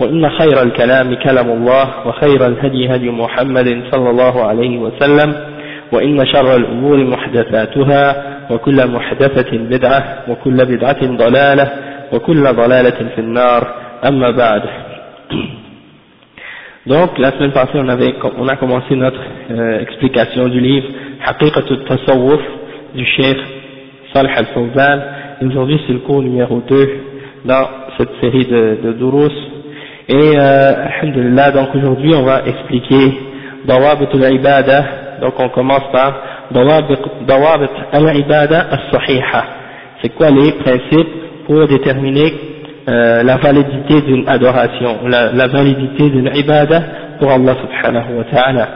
وإن خير الكلام كلام الله وخير الهدي هدي محمد صلى الله عليه وسلم وإن شر الأمور محدثاتها وكل محدثة بدعة وكل بدعة ضلالة وكل ضلالة في النار أما بعد Donc, la semaine passée, on, avait, on a commencé notre euh, explication du livre Haqiqatul Tasawwuf du Cheikh Salih al-Fawzan. Aujourd'hui, c'est le cours numéro 2 dans cette série de, de Durus. Et, euh, alhamdulillah, donc aujourd'hui, on va expliquer Dawabit al-Ibada. Donc, on commence par Dawabit al-Ibada al-Sahiha. C'est quoi les principes pour déterminer euh, la validité d'une adoration, la, validité d'une ibada pour Allah subhanahu wa ta'ala?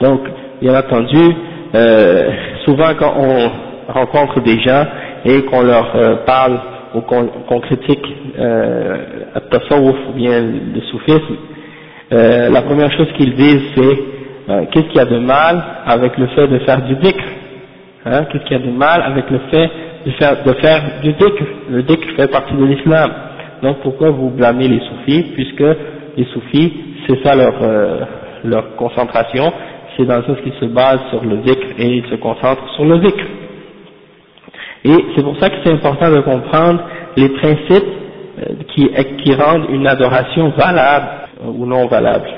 Donc, bien entendu, euh, souvent quand on rencontre des gens et qu'on leur euh, parle ou qu'on qu critique euh, tasawwuf ou bien le soufisme, euh, la première chose qu'ils disent c'est euh, qu'est-ce qu'il y a de mal avec le fait de faire du dhikr hein, Qu'est-ce qu'il y a de mal avec le fait de faire, de faire du dhikr? Le dhikr fait partie de l'islam. Donc pourquoi vous blâmez les soufis? Puisque les soufis, c'est ça leur, euh, leur concentration, c'est dans le sens qu'ils se basent sur le zikr et ils se concentrent sur le zikr. Et c'est pour ça que c'est important de comprendre les principes qui, qui rendent une adoration valable ou non valable.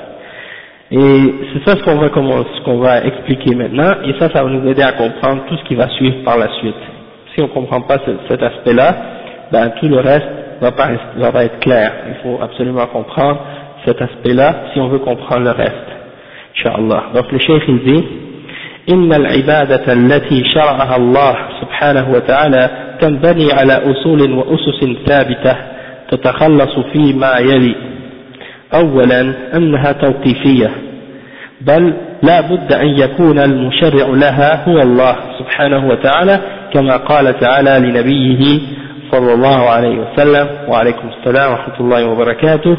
Et c'est ça ce qu'on va, expliquer maintenant, et ça, ça va nous aider à comprendre tout ce qui va suivre par la suite. Si on ne comprend pas ce, cet aspect-là, ben tout le reste va va pas être clair. Il faut absolument comprendre cet aspect-là si on veut comprendre le reste. Inch'Allah. Donc le cheikh il dit إن العبادة التي شرعها الله سبحانه وتعالى تنبني على أصول وأسس ثابتة تتخلص فيما يلي. أولا أنها توقيفية. بل لا بد أن يكون المشرع لها هو الله سبحانه وتعالى كما قال تعالى لنبيه صلى الله عليه وسلم. وعليكم السلام ورحمة الله وبركاته.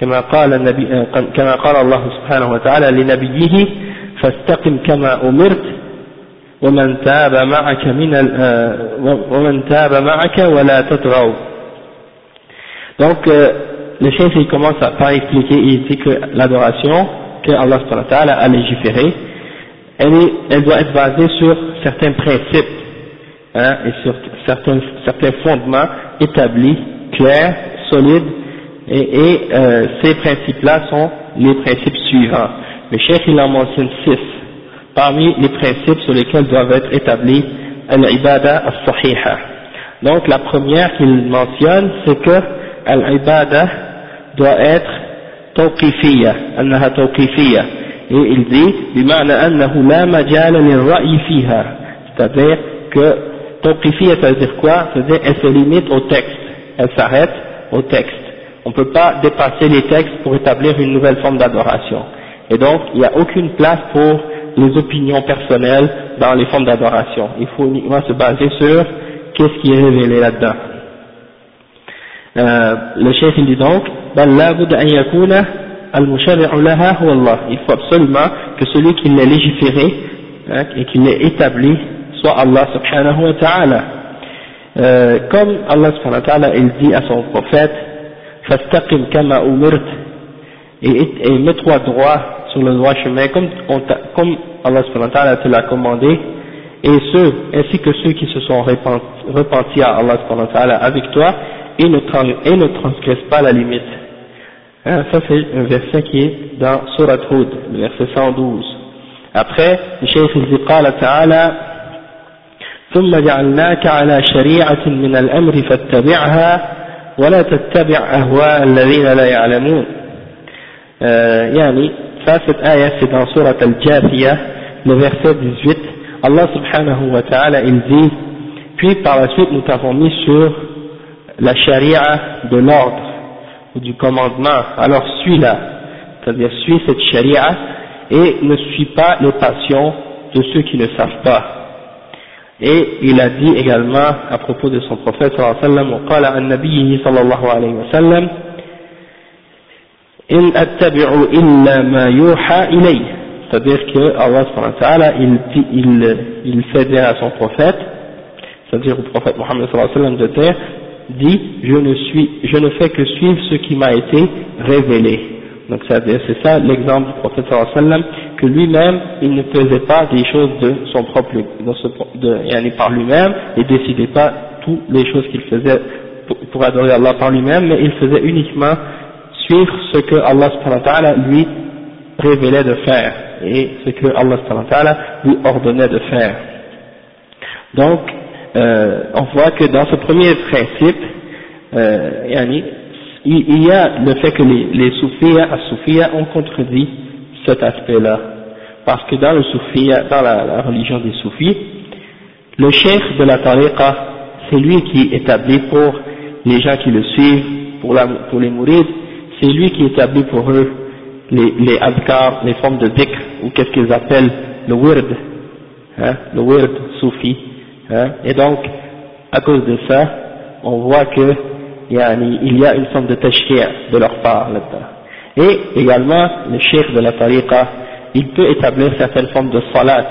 كما قال النبي كما قال الله سبحانه وتعالى لنبيه فاستقم كما أمرت ومن تاب معك من ومن تاب معك ولا تطغوا donc euh, le chef il commence à par expliquer il dit que l'adoration que Allah subhanahu wa ta'ala a légiféré elle, est, elle doit être basée sur certains principes hein, et sur certains, certains fondements établis, clairs, solides, et, et euh, ces principes-là sont les principes suivants. Le chef il en mentionne six parmi les principes sur lesquels doivent être établis al-ibada al-sahiha. Donc la première qu'il mentionne, c'est que al-ibada doit être tawqifiyya. Et il dit. C'est-à-dire que tawqifiyya, ça dire quoi? C'est-à-dire elle se limite au texte, elle s'arrête au texte. On ne peut pas dépasser les textes pour établir une nouvelle forme d'adoration. Et donc, il n'y a aucune place pour les opinions personnelles dans les formes d'adoration. Il faut uniquement se baser sur qu'est-ce qui est révélé là-dedans. Euh, le chef il dit donc, il faut absolument que celui qui l'a légiféré hein, et qui l'a établi soit Allah subhanahu wa ta'ala. Euh, comme Allah subhanahu wa ta'ala il dit à son prophète, fastaqim kama umirt et, et mets-toi droit sur le droit chemin comme, on comme Allah subhanahu wa ta'ala te l'a commandé et ceux, ainsi que ceux qui se sont repentis à Allah subhanahu wa ta'ala avec toi et ne, et ne transgressent pas la limite. Hein, ça c'est un verset qui est dans Surat Hud, le verset 112. Après, le Cheikh il dit قال تعالى ثم جعلناك على شريعة من الأمر فاتبعها ولا تتبع أهواء الذين لا يعلمون euh, yani, ça cette ayah c'est dans Surah Al-Jathiyah, le verset 18, Allah subhanahu wa ta'ala il dit, puis par la suite nous t'avons mis sur la charia de l'ordre ou du commandement, alors suis-la, c'est-à-dire suis cette charia et ne suis pas les passions de ceux qui ne savent pas. Et il a dit également à propos de son prophète sallallahu alayhi wa sallam, in attabi'u illa ma yuha ilay. C'est-à-dire que Allah subhanahu il, il, il fait dire à son prophète, c'est-à-dire au prophète Mohammed sallallahu alayhi wa sallam de terre, dit, je ne suis, je ne fais que suivre ce qui m'a été révélé. Donc c'est-à-dire, c'est ça l'exemple du prophète sallallahu alayhi wa sallam, que lui-même, il ne faisait pas des choses de son propre, de, ce, de yani par lui-même, et décidait pas toutes les choses qu'il faisait pour, pour adorer Allah par lui-même, mais il faisait uniquement suivre ce que Allah lui révélait de faire et ce que Allah lui ordonnait de faire donc euh, on voit que dans ce premier principe euh, il, y a le fait que les, les soufis ont contredit cet aspect-là. Parce que dans le soufia, dans la, religion des soufis, le chef de la tariqa, c'est lui qui établit pour les gens qui le suivent, pour, pour les mourides, c'est lui qui établit pour eux les, les les formes de dhikr, ou qu'est-ce qu'ils appellent le wird, hein, le wird soufi. Hein, et donc, à cause de ça, on voit que il y a une forme de tashri'a de leur part là-dedans. Et également, le cheikh de la tariqa, il peut établir certaines formes de salat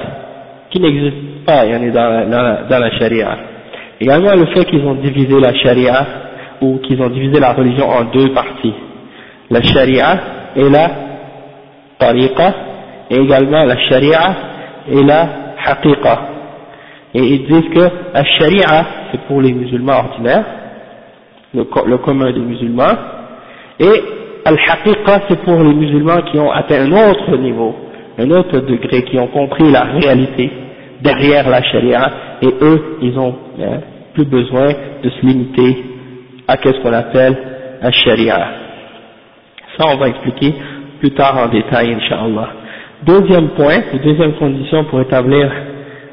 qui n'existent pas dans, dans, dans, la sharia. Également le fait qu'ils ont divisé la sharia ou qu'ils ont divisé la religion en deux parties. La sharia et la tariqa et également la sharia et la haqiqa. Et ils disent que la sharia c'est pour les musulmans ordinaires le, commun des musulmans, et al-haqiqa c'est pour les musulmans qui ont atteint un autre niveau, un autre degré, qui ont compris la réalité derrière la charia, et eux, ils ont hein, plus besoin de se limiter à ce qu'on appelle la sharia. Ça, on va expliquer plus tard en détail, inshallah. Deuxième point, deuxième condition pour établir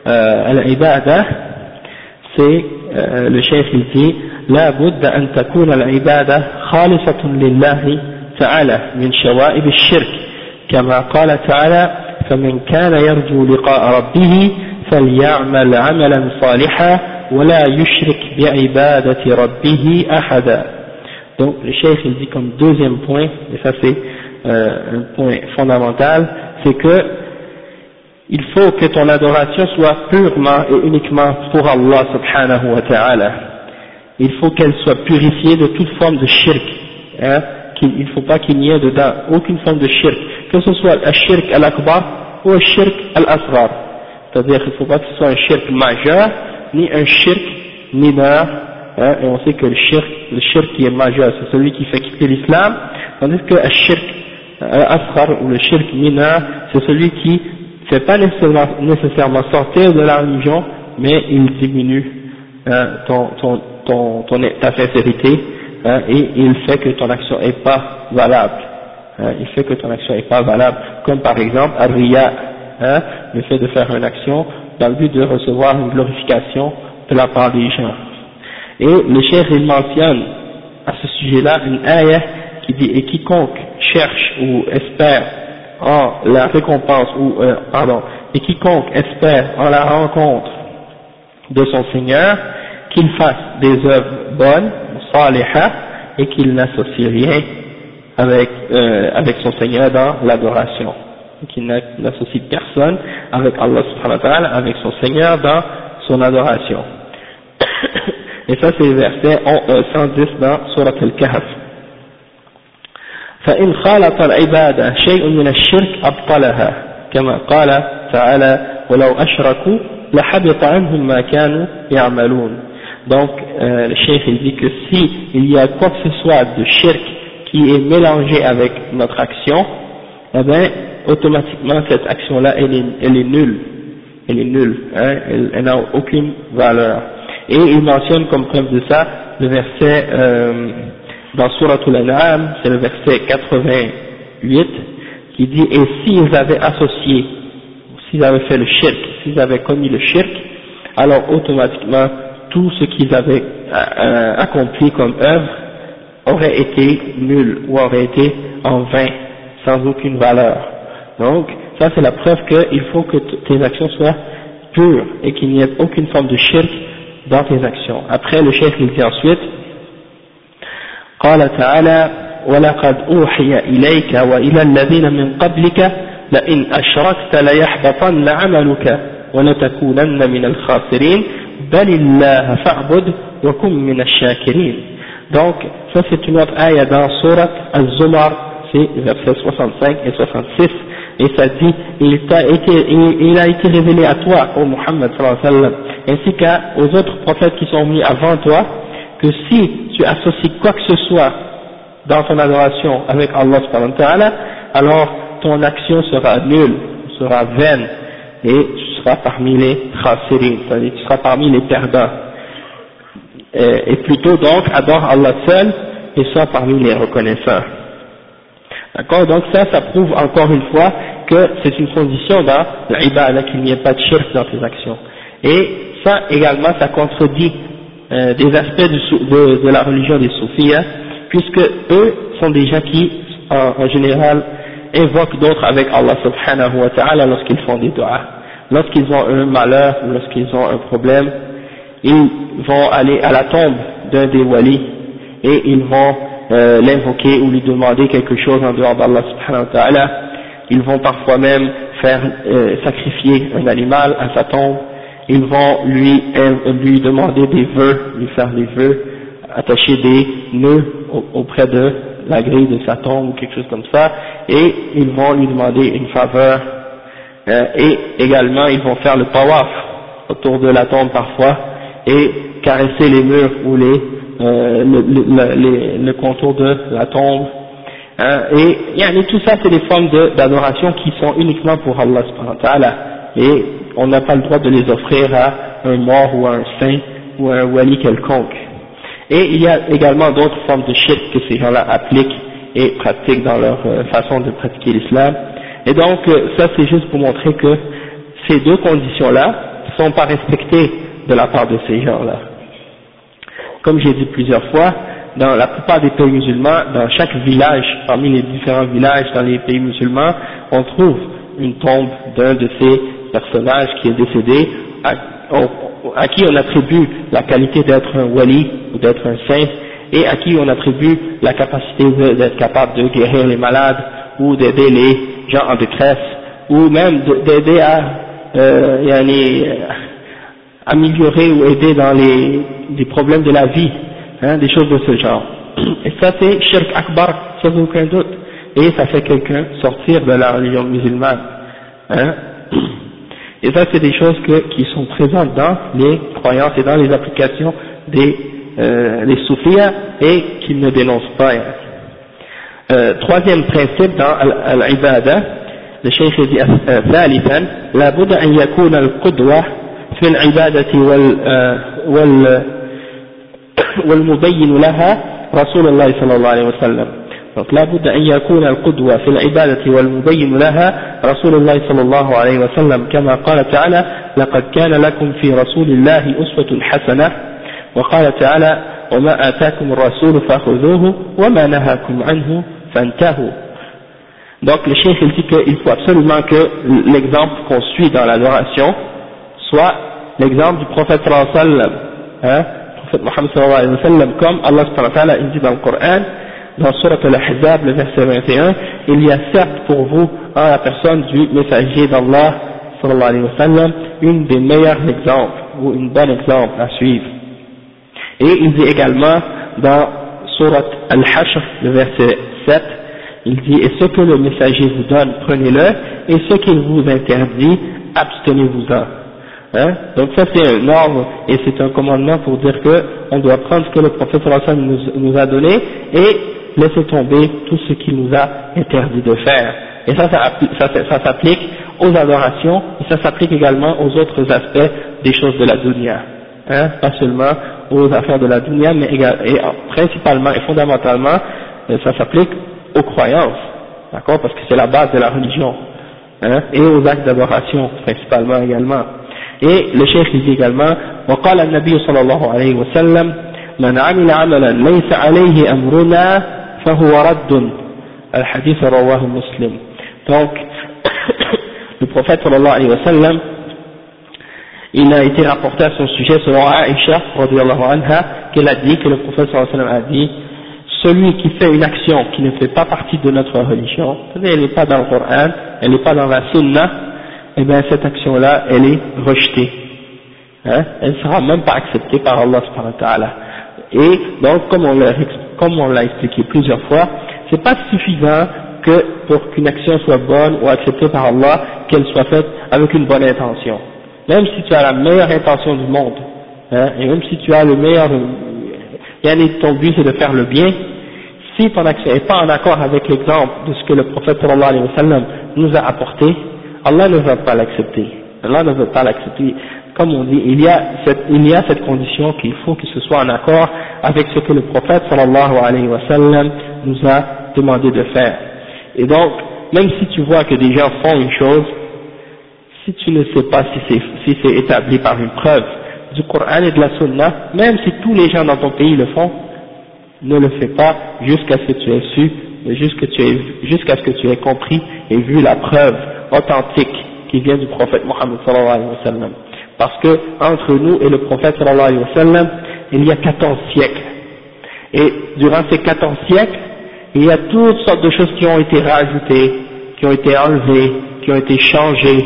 euh, al-ibada, c'est, euh, le chef il dit, لا بد أن تكون العبادة خالصة لله تعالى من شوائب الشرك كما قال تعالى فمن كان يرجو لقاء ربه فليعمل عملا صالحا ولا يشرك بعبادة ربه أحدا donc le chef il dit comme deuxième point, et ça c'est euh, un point fondamental, c'est que il faut que ton adoration soit purement et uniquement pour Allah subhanahu wa ta'ala. il faut qu'elle soit purifiée de toute forme de shirk. Hein, il ne faut pas qu'il n'y ait dedans aucune forme de shirk, que ce soit un shirk al-akbar ou un shirk al-asghar. C'est-à-dire qu'il ne faut pas que ce soit un shirk majeur, ni un shirk mineur, hein, et on sait que le shirk, le shirk qui est majeur, c'est celui qui fait quitter l'islam, tandis que le shirk al-asghar ou le shirk mineur, c'est celui qui ne fait pas nécessairement, sortir de la religion, mais il diminue hein, ton, ta sincérité hein, et il fait que ton action n'est pas valable. Il fait que ton action n'est pas valable, comme par exemple hein, le fait de faire une action dans le but de recevoir une glorification de la part des gens. Et le cher il mentionne à ce sujet-là une ayah qui dit et quiconque cherche ou espère en la récompense ou euh, pardon et quiconque espère en la rencontre de son Seigneur qu'il fasse des œuvres bonnes, salihah, et qu'il n'associe rien avec, euh, avec son Seigneur dans l'adoration. Qu'il n'associe personne avec Allah subhanahu wa ta'ala, avec son Seigneur dans son adoration. et ça c'est le verset 110 dans Surat al-Kahf. فإن خالط العبادة شيء من الشرك أبطلها كما قال تعالى ولو أشركوا لحبط عنهم ما كانوا يعملون donc, euh, le chef il dit que si il y a quoi que ce soit de shirk qui est mélangé avec notre action, eh bien, automatiquement, cette action-là, elle est, elle est nulle. Elle est nulle, hein, elle, n'a aucune valeur. Et il mentionne comme preuve de ça le verset euh, dans Surah Al-An'am, c'est le verset 88, qui dit « Et s'ils avaient associé, s'ils avaient fait le shirk, s'ils avaient commis le shirk, alors automatiquement, tout ce qu'ils avaient euh, accompli comme œuvre aurait été nul ou aurait été en vain, sans aucune valeur. Donc, ça c'est la preuve qu'il faut que tes actions soient pures et qu'il n'y ait aucune forme de shirk dans tes actions. Après, le chef il dit ensuite, قال تعالى ولقد أوحي إليك وإلى الذين من قبلك لئن أشركت ليحبطن عملك ولتكونن من الخاسرين. بل الله فاعبد وكن من الشاكرين. Donc ça c'est une autre ayah dans Surat Al-Zumar c'est versets 65 et 66 et ça dit il, a été, il, a été révélé à toi, ô Muhammad ainsi qu'aux autres prophètes qui sont venus avant toi, que si tu associes quoi que ce soit dans ton adoration avec Allah subhanahu alors ton action sera nulle, sera vaine, et tu seras parmi les khasirin, c'est-à-dire tu seras parmi les perdants. Et, plutôt donc adore Allah seul et sois parmi les reconnaissants. D'accord? Donc ça, ça prouve encore une fois que c'est une condition dans l'ibadah qu'il n'y ait pas de shirk dans tes actions. Et ça également, ça contredit euh, des aspects de, la religion des soufis, hein, puisque eux sont des gens qui, en, général, évoquent d'autres avec Allah subhanahu wa ta'ala lorsqu'ils font des doigts. Lorsqu'ils ont un malheur lorsqu'ils ont un problème, ils vont aller à la tombe d'un des walis et ils vont euh, l'invoquer ou lui demander quelque chose en dehors d'Allah subhanahu wa ta'ala. Ils vont parfois même faire euh, sacrifier un animal à sa tombe. Ils vont lui, euh, lui demander des vœux, lui faire des vœux, attacher des nœuds auprès de la grille de sa tombe ou quelque chose comme ça. Et ils vont lui demander une faveur. et également, ils vont faire le tawaf autour de la tombe parfois et caresser les murs ou les euh, le, le, contour de la tombe. Hein, et tout ça, c'est des formes d'adoration qui sont uniquement pour Allah Et on n'a pas le droit de les offrir à un mort ou à un saint ou à un wali quelconque. Et il y a également d'autres formes de shirk que ces gens-là appliquent et pratiquent dans leur euh, façon de pratiquer l'islam. Et donc, euh, ça c'est juste pour montrer que ces deux conditions-là ne sont pas respectées de la part de ces gens-là. Comme j'ai dit plusieurs fois, dans la plupart des pays musulmans, dans chaque village, parmi les différents villages dans les pays musulmans, on trouve une tombe d'un de ces personnages qui est décédé, à, qui on attribue la qualité d'être un wali ou d'être un saint, et à qui on attribue la capacité d'être capable de guérir les malades, ou d'aider les gens en détresse, ou même d'aider à euh, améliorer ou aider dans les, les problèmes de la vie, hein, des choses de ce genre. Et ça c'est shirk akbar, sans aucun doute. Et ça fait quelqu'un sortir de la religion musulmane. Hein. Et ça c'est des choses que, qui sont présentes dans les croyances et dans les applications des, euh, des soufis et qu'ils ne dénoncent pas. Hein. Euh, troisième principe dans l'ibada, le cheikh dit ثالثا لابد أن يكون القدوة في العبادة وال, وال والمبين لها رسول الله صلى الله عليه وسلم. لا بد أن يكون القدوة في العبادة والمبين لها رسول الله صلى الله عليه وسلم. كما قال تعالى لقد كان لكم في رسول الله أسوة حسنة وقال تعالى وما آتاكم الرسول فخذوه وما نهاكم عنه فانتهوا Donc le chef il dit qu'il faut absolument que l'exemple qu'on suit dans l'adoration soit l'exemple du prophète sallallahu alayhi wa hein, prophète Mohammed sallallahu alayhi wa sallam, comme Allah wa ta'ala dit dans le Coran, dans Surat al-Ahzab, le verset 21, il y a certes pour vous, en la personne du messager d'Allah sallallahu alayhi wa sallam, une des meilleurs exemples, ou une bonne exemple à suivre. Et il dit également dans Surat al-Hashr, le verset 7, il dit, et ce que le messager vous donne, prenez-le, et ce qu'il vous interdit, abstenez-vous-en. Hein? Donc ça c'est un ordre et c'est un commandement pour dire que on doit prendre ce que le prophète nous, nous a donné et laisser tomber tout ce qu'il nous a interdit de faire. Et ça, ça, ça, s'applique aux adorations, et ça s'applique également aux autres aspects des choses de la dunya. Hein, pas seulement aux affaires de la dunya, mais et principalement et fondamentalement, euh, ça s'applique aux croyances, d'accord, parce que c'est la base de la religion, hein, et aux actes d'adoration principalement également. Et le chef dit également, وقال النبي صلى الله عليه وسلم من عمل عملا ليس عليه أمرنا فهو رد الحديث رواه مسلم donc le prophète sallallahu alayhi wa sallam il a été rapporté à son sujet selon Aïcha anha qu'elle a dit que le prophète sallallahu alayhi wa sallam a dit celui qui fait une action qui ne fait pas partie de notre religion, elle n'est pas dans le Coran, elle n'est pas dans la Sunna, eh bien cette action-là, elle est rejetée. Hein? Elle ne sera même pas acceptée par Allah subhanahu wa. Et donc, comme on l'a expliqué plusieurs fois, c'est pas suffisant que pour qu'une action soit bonne ou acceptée par Allah, qu'elle soit faite avec une bonne intention. Même si tu as la meilleure intention du monde, hein, et même si tu as le meilleur, ton but c'est de faire le bien, si ton action n'est pas en accord avec l'exemple de ce que le prophète sallallahu alayhi wa sallam nous a apporté, Allah ne va pas l'accepter. Allah ne veut pas l'accepter. Comme on dit, il y a cette, il y a cette condition qu'il faut que ce soit en accord avec ce que le prophèt sallallahu alayhi wa sallam nous a demandé de faire. Et donc, même si tu vois que des gens font une chose, si tu ne sais pas si c'est si c'est établi par une preuve du Coran et de la Sunna, même si tous les gens dans ton pays le font, ne le fais pas jusqu'à ce que tu aies su, jusqu'à ce que tu aies compris et vu la preuve authentique qui vient du prophète Mohammed. Parce que entre nous et le prophète sallallahu il y a 14 siècles. Et durant ces 14 siècles, il y a toutes sortes de choses qui ont été rajoutées, qui ont été enlevées, qui ont été changées.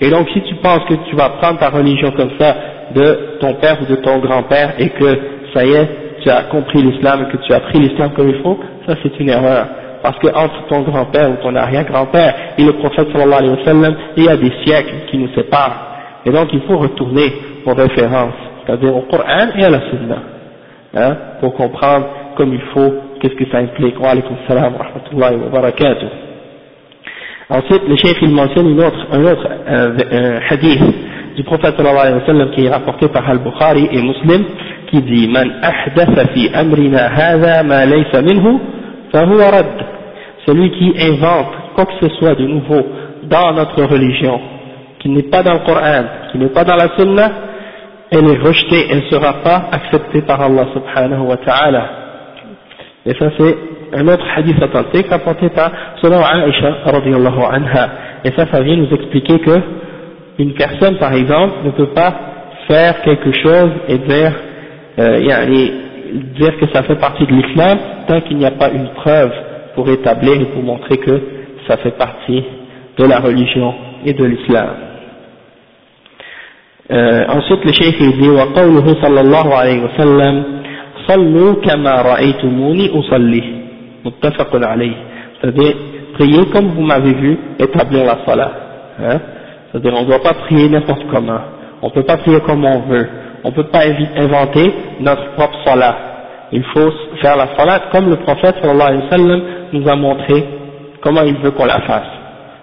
Et donc si tu penses que tu vas prendre ta religion comme ça de ton père ou de ton grand-père et que ça y est, tu as compris l'islam et que tu as pris l'islam comme il faut, ça c'est une erreur. Parce que entre ton grand-père ou ton arrière-grand-père et le prophète sallallahu alayhi wa sallam, il y a des siècles qui nous séparent. Et donc il faut retourner aux références, c'est-à-dire au Coran et à la Sunna, hein, pour comprendre comme il faut qu'est-ce que ça implique. Wa alaykum salam wa rahmatullahi wa barakatuh. Ensuite, le chef il mentionne une autre, un autre euh, hadith du prophète sallallahu alayhi wa sallam qui est rapporté par Al-Bukhari et Muslim qui dit Man ahdatha fi amrina hadha ma laysa minhu. Celui qui invente quoi que ce soit de nouveau dans notre religion, qui n'est pas dans le Coran, qui n'est pas dans la Sunna, elle est rejetée, elle ne sera pas acceptée par Allah subhanahu wa ta'ala. Et ça c'est un autre hadith authentique rapporté par selon Aisha radiallahu anha. Et ça, ça vient nous expliquer que une personne, par exemple, ne peut pas faire quelque chose et dire, euh, dire que ça fait partie de l'islam tant qu'il n'y a pas une preuve pour établir et pour montrer que ça fait partie de la religion et de l'islam. Euh, ensuite, le cheikh dit, وقوله صلى الله عليه وسلم صلوا كما رأيتموني أصلي متفق عليه c'est-à-dire priez comme vous m'avez vu établir la salat hein c'est-à-dire on ne doit pas prier n'importe comment, on ne peut pas prier comme on veut, on ne peut pas inventer notre propre salat. Il faut faire la salat comme le prophète sallallahu alayhi wa sallam nous a montré comment il veut qu'on la fasse.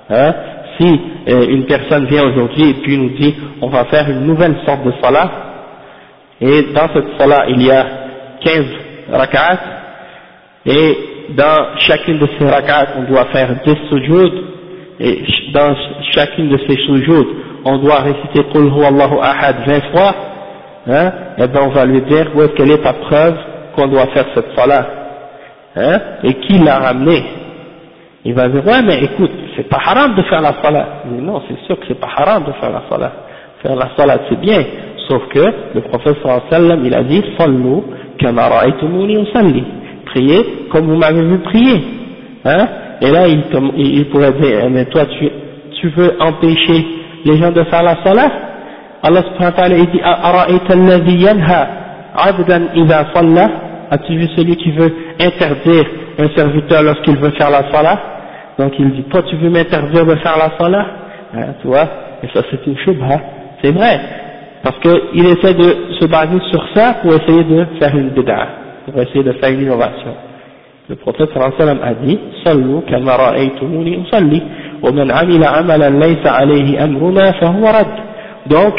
Hein? Si euh, une personne vient aujourd'hui et puis nous dit on va faire une nouvelle sorte de salat, et dans cette salat il y a 15 rak'at, et dans chacune de ces rak'at on doit faire 10 sujoud, et dans chacune de ces sujouds, on doit réciter Qul Allahu Ahad 20 fois, hein, eh bien on va lui dire est-ce qu'elle est ta preuve qu'on doit faire cette salat, hein, et qui l'a ramené. Il va dire, ouais mais écoute, c'est pas haram de faire la salat. Il non, c'est sûr que c'est pas haram de faire la salat. Faire la salat c'est bien, sauf que le prophète sallam, il a dit, sallu kama ra'aytumuni usalli. Priez comme vous m'avez vu prier. Hein, et là, il, il pourrait dire, eh, mais toi, tu, tu veux empêcher les gens de faire la salat? Allah subhanahu wa ta'ala dit Ara'ita As-tu vu celui qui veut interdire un serviteur lorsqu'il veut faire la salah Donc il dit Toi tu veux m'interdire de faire la salah ah, hein, Tu vois Et ça c'est une shubha. C'est vrai. Parce qu'il essaie de se baser sur ça pour essayer de faire une bid'a, pour essayer de faire une innovation. Le prophète sallam a dit Sallu kama ra'aytumuni usalli wa man amila amalan laysa alayhi amruna fahuwa rad. Donc,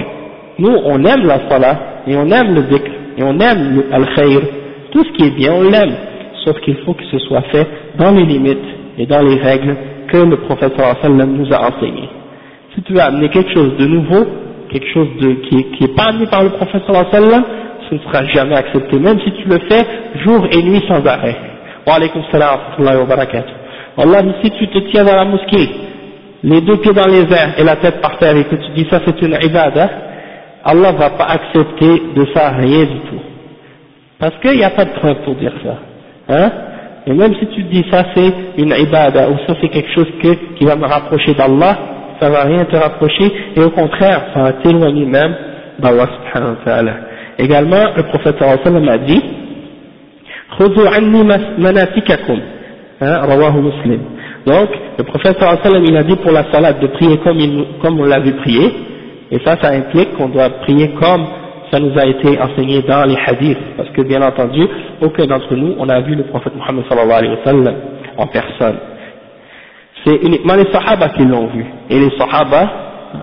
nous on aime la salat et on aime le dhikr et on aime al-khayr, tout ce qui est bien on l'aime, sauf qu'il faut que ce soit fait dans les limites et dans les règles que le wa sallam nous a enseignées. Si tu veux amener quelque chose de nouveau, quelque chose de, qui, qui pas amené par le wa sallam, ce ne sera jamais accepté, même si tu le fais jour et nuit sans arrêt. Wa alaykum salam wa barakatuh. Allah, si tu te tiens dans la mosquée, les deux pieds dans les airs et la tête par terre et que tu dis ça c'est une ibadah, Allah va pas accepter de ça rien du tout. Parce qu'il n'y a pas de preuve pour dire ça. Hein et même si tu dis ça c'est une ibadah ou ça c'est quelque chose que, qui va me rapprocher d'Allah, ça va rien te rapprocher et au contraire ça va t'éloigner même d'Allah subhanahu wa ta'ala. Également le prophète sallallahu alayhi wa sallam a dit خذوا عني مناسككم رواه مسلم donc le prophète sallallahu alayhi wa sallam il a dit pour la salade de prier comme, il, comme on l'a vu prier et ça ça implique qu'on doit prier comme ça nous a été enseigné dans les hadiths. Parce que bien entendu aucun d'entre nous on a vu le prophète Muhammad sallallahu alayhi wa sallam en personne. C'est uniquement les sahaba qui l'ont vu. Et les sahaba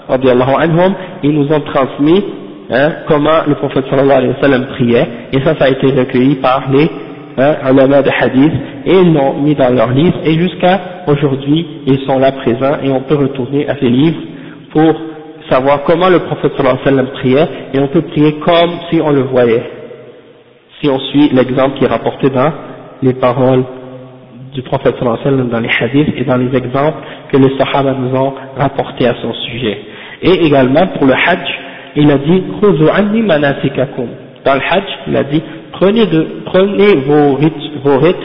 anhum ils nous ont transmis hein, comment le prophète sallallahu alayhi wa sallam priait. Et ça ça a été recueilli par les hein, ulama de hadith, et ils l'ont mis dans leurs livres, et jusqu'à aujourd'hui, ils sont là présents, et on peut retourner à ces livres pour savoir comment le prophète sallallahu alayhi wa sallam priait, et on peut prier comme si on le voyait, si on suit l'exemple qui est rapporté dans les paroles du prophète sallallahu alayhi wa sallam dans les hadiths et dans les exemples que les sahaba nous ont rapportés à son sujet. Et également pour le hajj, il a dit « anni manasikakum » dans le hajj, il a dit prenez, de, prenez vos, rites, vos rites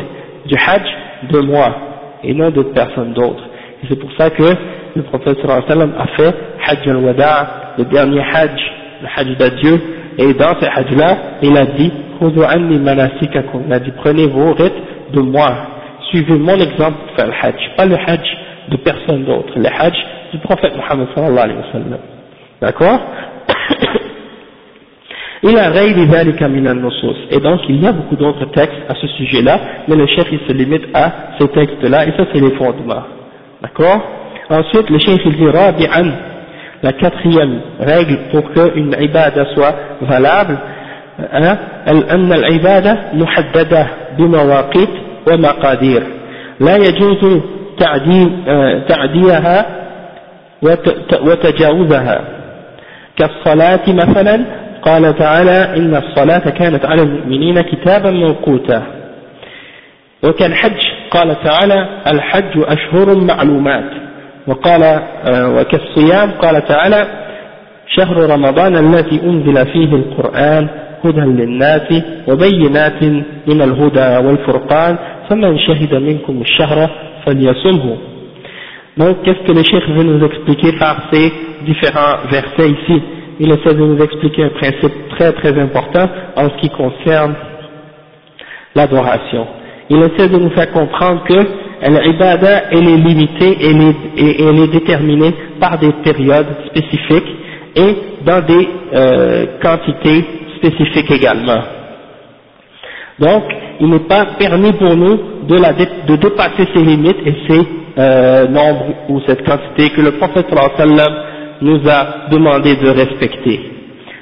du hajj de moi et non de personne d'autre. C'est pour ça que le prophète a fait hajj al-wada, le dernier hajj, le hajj d'adieu, et dans ce hajj-là, il a dit dit prenez vos rites de moi, suivez mon exemple pour faire le hajj, pas le hajj de personne d'autre, le hajj du prophète Muhammad sallallahu alayhi wa sallam. D'accord? Il a et donc il y a beaucoup d'autres textes à ce sujet-là, mais le chef il se limite à ces textes-là, et ça c'est les fondements. D'accord? Ensuite, le chef il dit Rabi'an, la quatrième règle pour qu'une ibada soit valable, أن العبادة محددة بمواقيت ومقادير لا يجوز تعديها وتجاوزها كالصلاة مثلا قال تعالى إن الصلاة كانت على المؤمنين كتابا موقوتا وكالحج قال تعالى الحج أشهر معلومات وقال آه، وكالصيام قال تعالى شهر رمضان الذي أنزل فيه القرآن هدى للناس وبينات من الهدى والفرقان فمن شهد منكم الشهر فليصمه Donc, qu'est-ce que le Cheikh veut nous expliquer par ces différents versets ici il essaie de nous expliquer un principe très très important en ce qui concerne l'adoration. Il essaie de nous faire comprendre que l'ibada elle est limitée et elle est déterminée par des périodes spécifiques et dans des euh, quantités spécifiques également. Donc, il n'est pas permis pour nous de, dépasser ces limites et ces euh, nombres ou cette quantité que le prophète nous a demandé de respecter.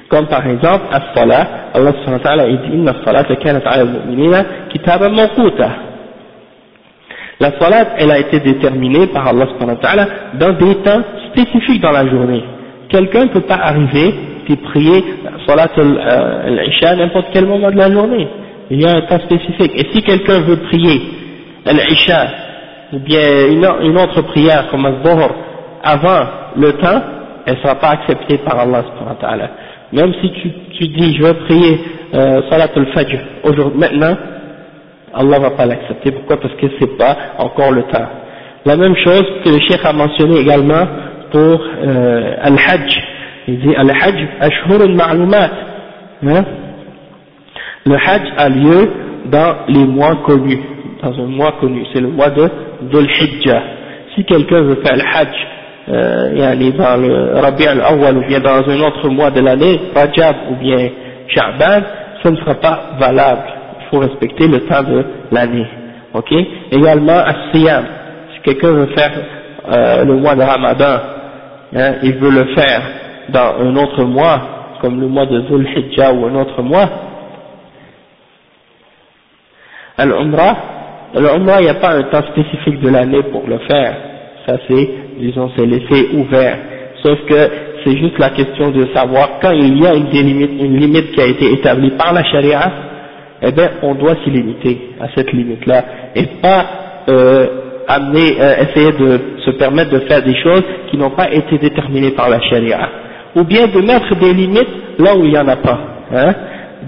Comme par exemple, as-salat, Allah subhanahu wa ta'ala dit inna as-salata kanat al-mu'minina. La salat, elle a été déterminée par Allah dans des temps spécifiques dans la journée. Quelqu'un ne peut pas arriver et prier salat al-isha à n'importe quel moment de la journée. Il y a un temps spécifique. Et si quelqu'un veut prier al-isha ou bien une, autre prière comme al-dhuhr avant le temps, elle ne sera pas acceptée par Allah. Même si tu, dis je vais prier euh, salat al-fajr aujourd'hui, maintenant, Allah va pas l'accepter. Pourquoi? Parce que c'est pas encore le temps. La même chose que le cheikh a mentionné également pour euh, al-hajj. Il dit al-hajj ashhurun ma'lumat. Hein? Le hajj a lieu dans les mois connus, dans un mois connu, c'est le mois de Dhul Hijjah. Si quelqu'un veut faire le hajj euh, dans le Rabi' al-Awwal ou bien dans un autre mois de l'année, Rajab ou bien Sha'ban, ce ne sera pas valable. Faut respecter le temps de l'année. ok? Également, as-siyam, si quelqu'un veut faire euh, le mois de Ramadan, hein, il veut le faire dans un autre mois, comme le mois de Dhul Hijjah ou un autre mois, Al-Umrah, Al-Umrah, il n'y a pas un temps spécifique de l'année pour le faire. Ça c'est, disons, c'est laissé ouvert. Sauf que c'est juste la question de savoir quand il y a une limite, une limite qui a été établie par la charia, eh bien, on doit s'y limiter à cette limite-là et pas euh, amener, euh, essayer de se permettre de faire des choses qui n'ont pas été déterminées par la charia. Ou bien de mettre des limites là où il n'y en a pas. Hein,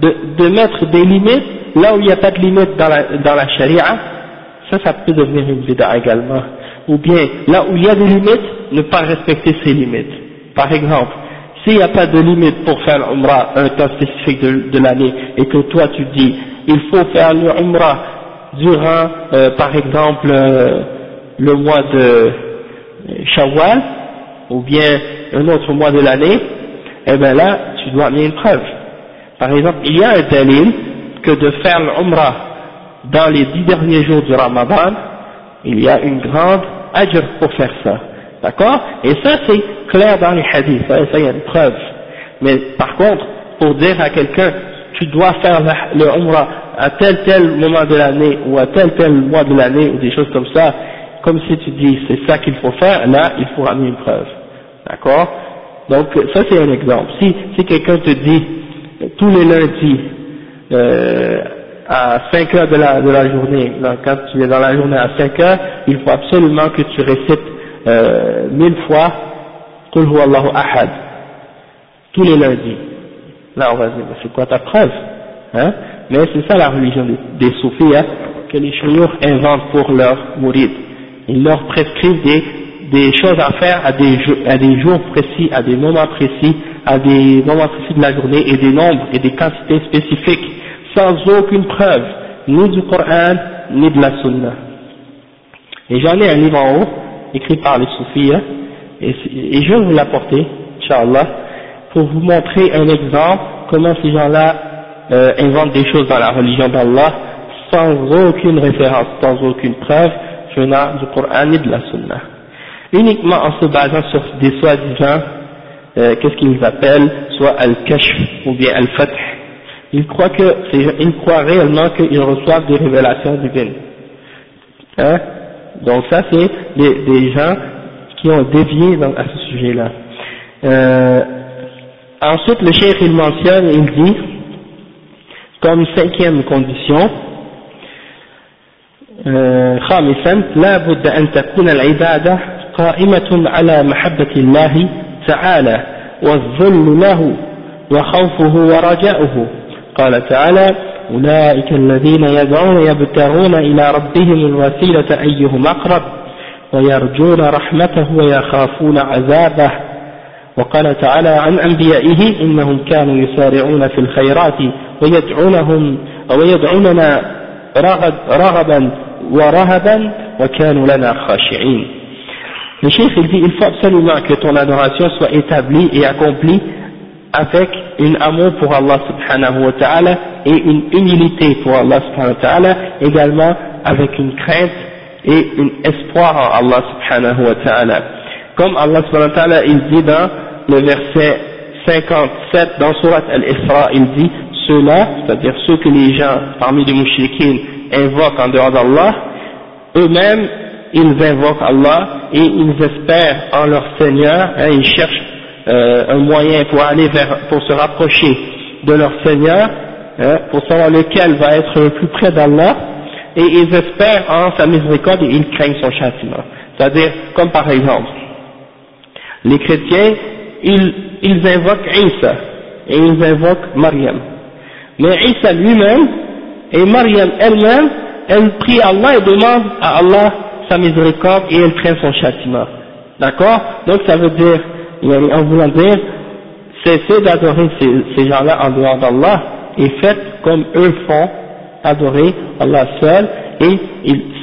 de, de mettre des limites là où il n'y a pas de limite dans la, dans la charia, ça, ça peut devenir une bid'a également. Ou bien, là où il y a des limites, ne pas respecter ces limites. Par exemple, s'il n'y a pas de limite pour faire l'umrah un temps spécifique de, l'année, et que toi tu dis, il faut faire l'umrah durant, euh, par exemple, euh, le mois de Shawwal, ou bien un autre mois de l'année, eh bien là, tu dois amener une preuve. Par exemple, il y a un dalil que de faire l'umrah dans les dix derniers jours du Ramadan, il y a une grande ajr pour faire ça. D'accord Et ça c'est clair dans les hadiths, ça, il y a une preuve. Mais par contre, pour dire à quelqu'un, tu dois faire le umrah à tel tel moment de l'année ou à tel tel mois de l'année ou des choses comme ça, comme si tu dis c'est ça qu'il faut faire, là il faut amener une preuve. D'accord Donc ça c'est un exemple. Si, si quelqu'un te dit tous les lundis, euh, à 5 heures de la, de la journée, quand tu es dans la journée à 5 heures, il faut absolument que tu récites euh, mille fois Allahu Ahad, tous les lundis. Là on va dire, c'est quoi ta preuve hein? Mais c'est ça la religion des, des soufis, hein, que les chouyours inventent pour leurs mourides. Ils leur prescrivent des, des choses à faire à des, à des jours précis, à des moments précis, à des moments précis de la journée et des nombres et des quantités spécifiques sans aucune preuve, ni du Coran, ni de la Sunna. Et j'en ai un livre en haut, écrit par les soufis, hein, et, je vais vous l'apporter, Inch'Allah, pour vous montrer un exemple, comment ces gens-là euh, inventent des choses dans la religion d'Allah, sans aucune référence, sans aucune preuve venant du Coran ni de la Sunna. Uniquement en se basant sur des soi-disant, euh, qu'est-ce qu'ils appellent, soit al-kashf ou bien al-fath, ils croient que, ils croient réellement qu'ils reçoivent des révélations divines. Hein? Donc ça c'est des, des, gens qui ont dévié dans, à ce sujet-là. Euh, ensuite le chef il mentionne, il dit, comme cinquième condition, خامسا لا بد أن تكون العبادة قائمة على محبة الله تعالى والذل له وخوفه ورجاؤه قال تعالى أولئك الذين يدعون يبتغون إلى ربهم الوسيلة أيهم أقرب ويرجون رحمته ويخافون عذابه. وقال تعالى عن أنبيائه إنهم كانوا يسارعون في الخيرات ويدعونهم ويدعوننا رغبا ورهبا وكانوا لنا خاشعين. Le chef il dit il faut absolument que ton adoration soit établie et accomplie avec un amour pour Allah subhanahu wa ta'ala et une humilité pour Allah subhanahu wa ta'ala, également avec une crainte et un espoir en Allah subhanahu wa ta'ala. Comme Allah subhanahu wa ta'ala il dit dans le verset 57 dans Surat Al-Isra, il dit ceux-là, c'est-à-dire ceux que les gens parmi les mouchriquins invoquent en dehors d'Allah, eux-mêmes ils invoquent Allah et ils espèrent en leur Seigneur, hein, ils cherchent euh, un moyen pour aller vers, pour se rapprocher de leur Seigneur, hein, pour savoir lequel va être le plus près d'Allah, et ils espèrent en sa miséricorde et ils craignent son châtiment. C'est-à-dire, comme par exemple, les chrétiens, ils, ils invoquent Isa, et ils invoquent Mariam. Mais Isa lui-même, et Mariam elle-même, elle prie Allah et demande à Allah sa miséricorde et elle craint son châtiment. D'accord? Donc ça veut dire, en voulant dire, cessez d'adorer ces, gens-là en dehors d'Allah et faites comme eux font, adorer Allah seul et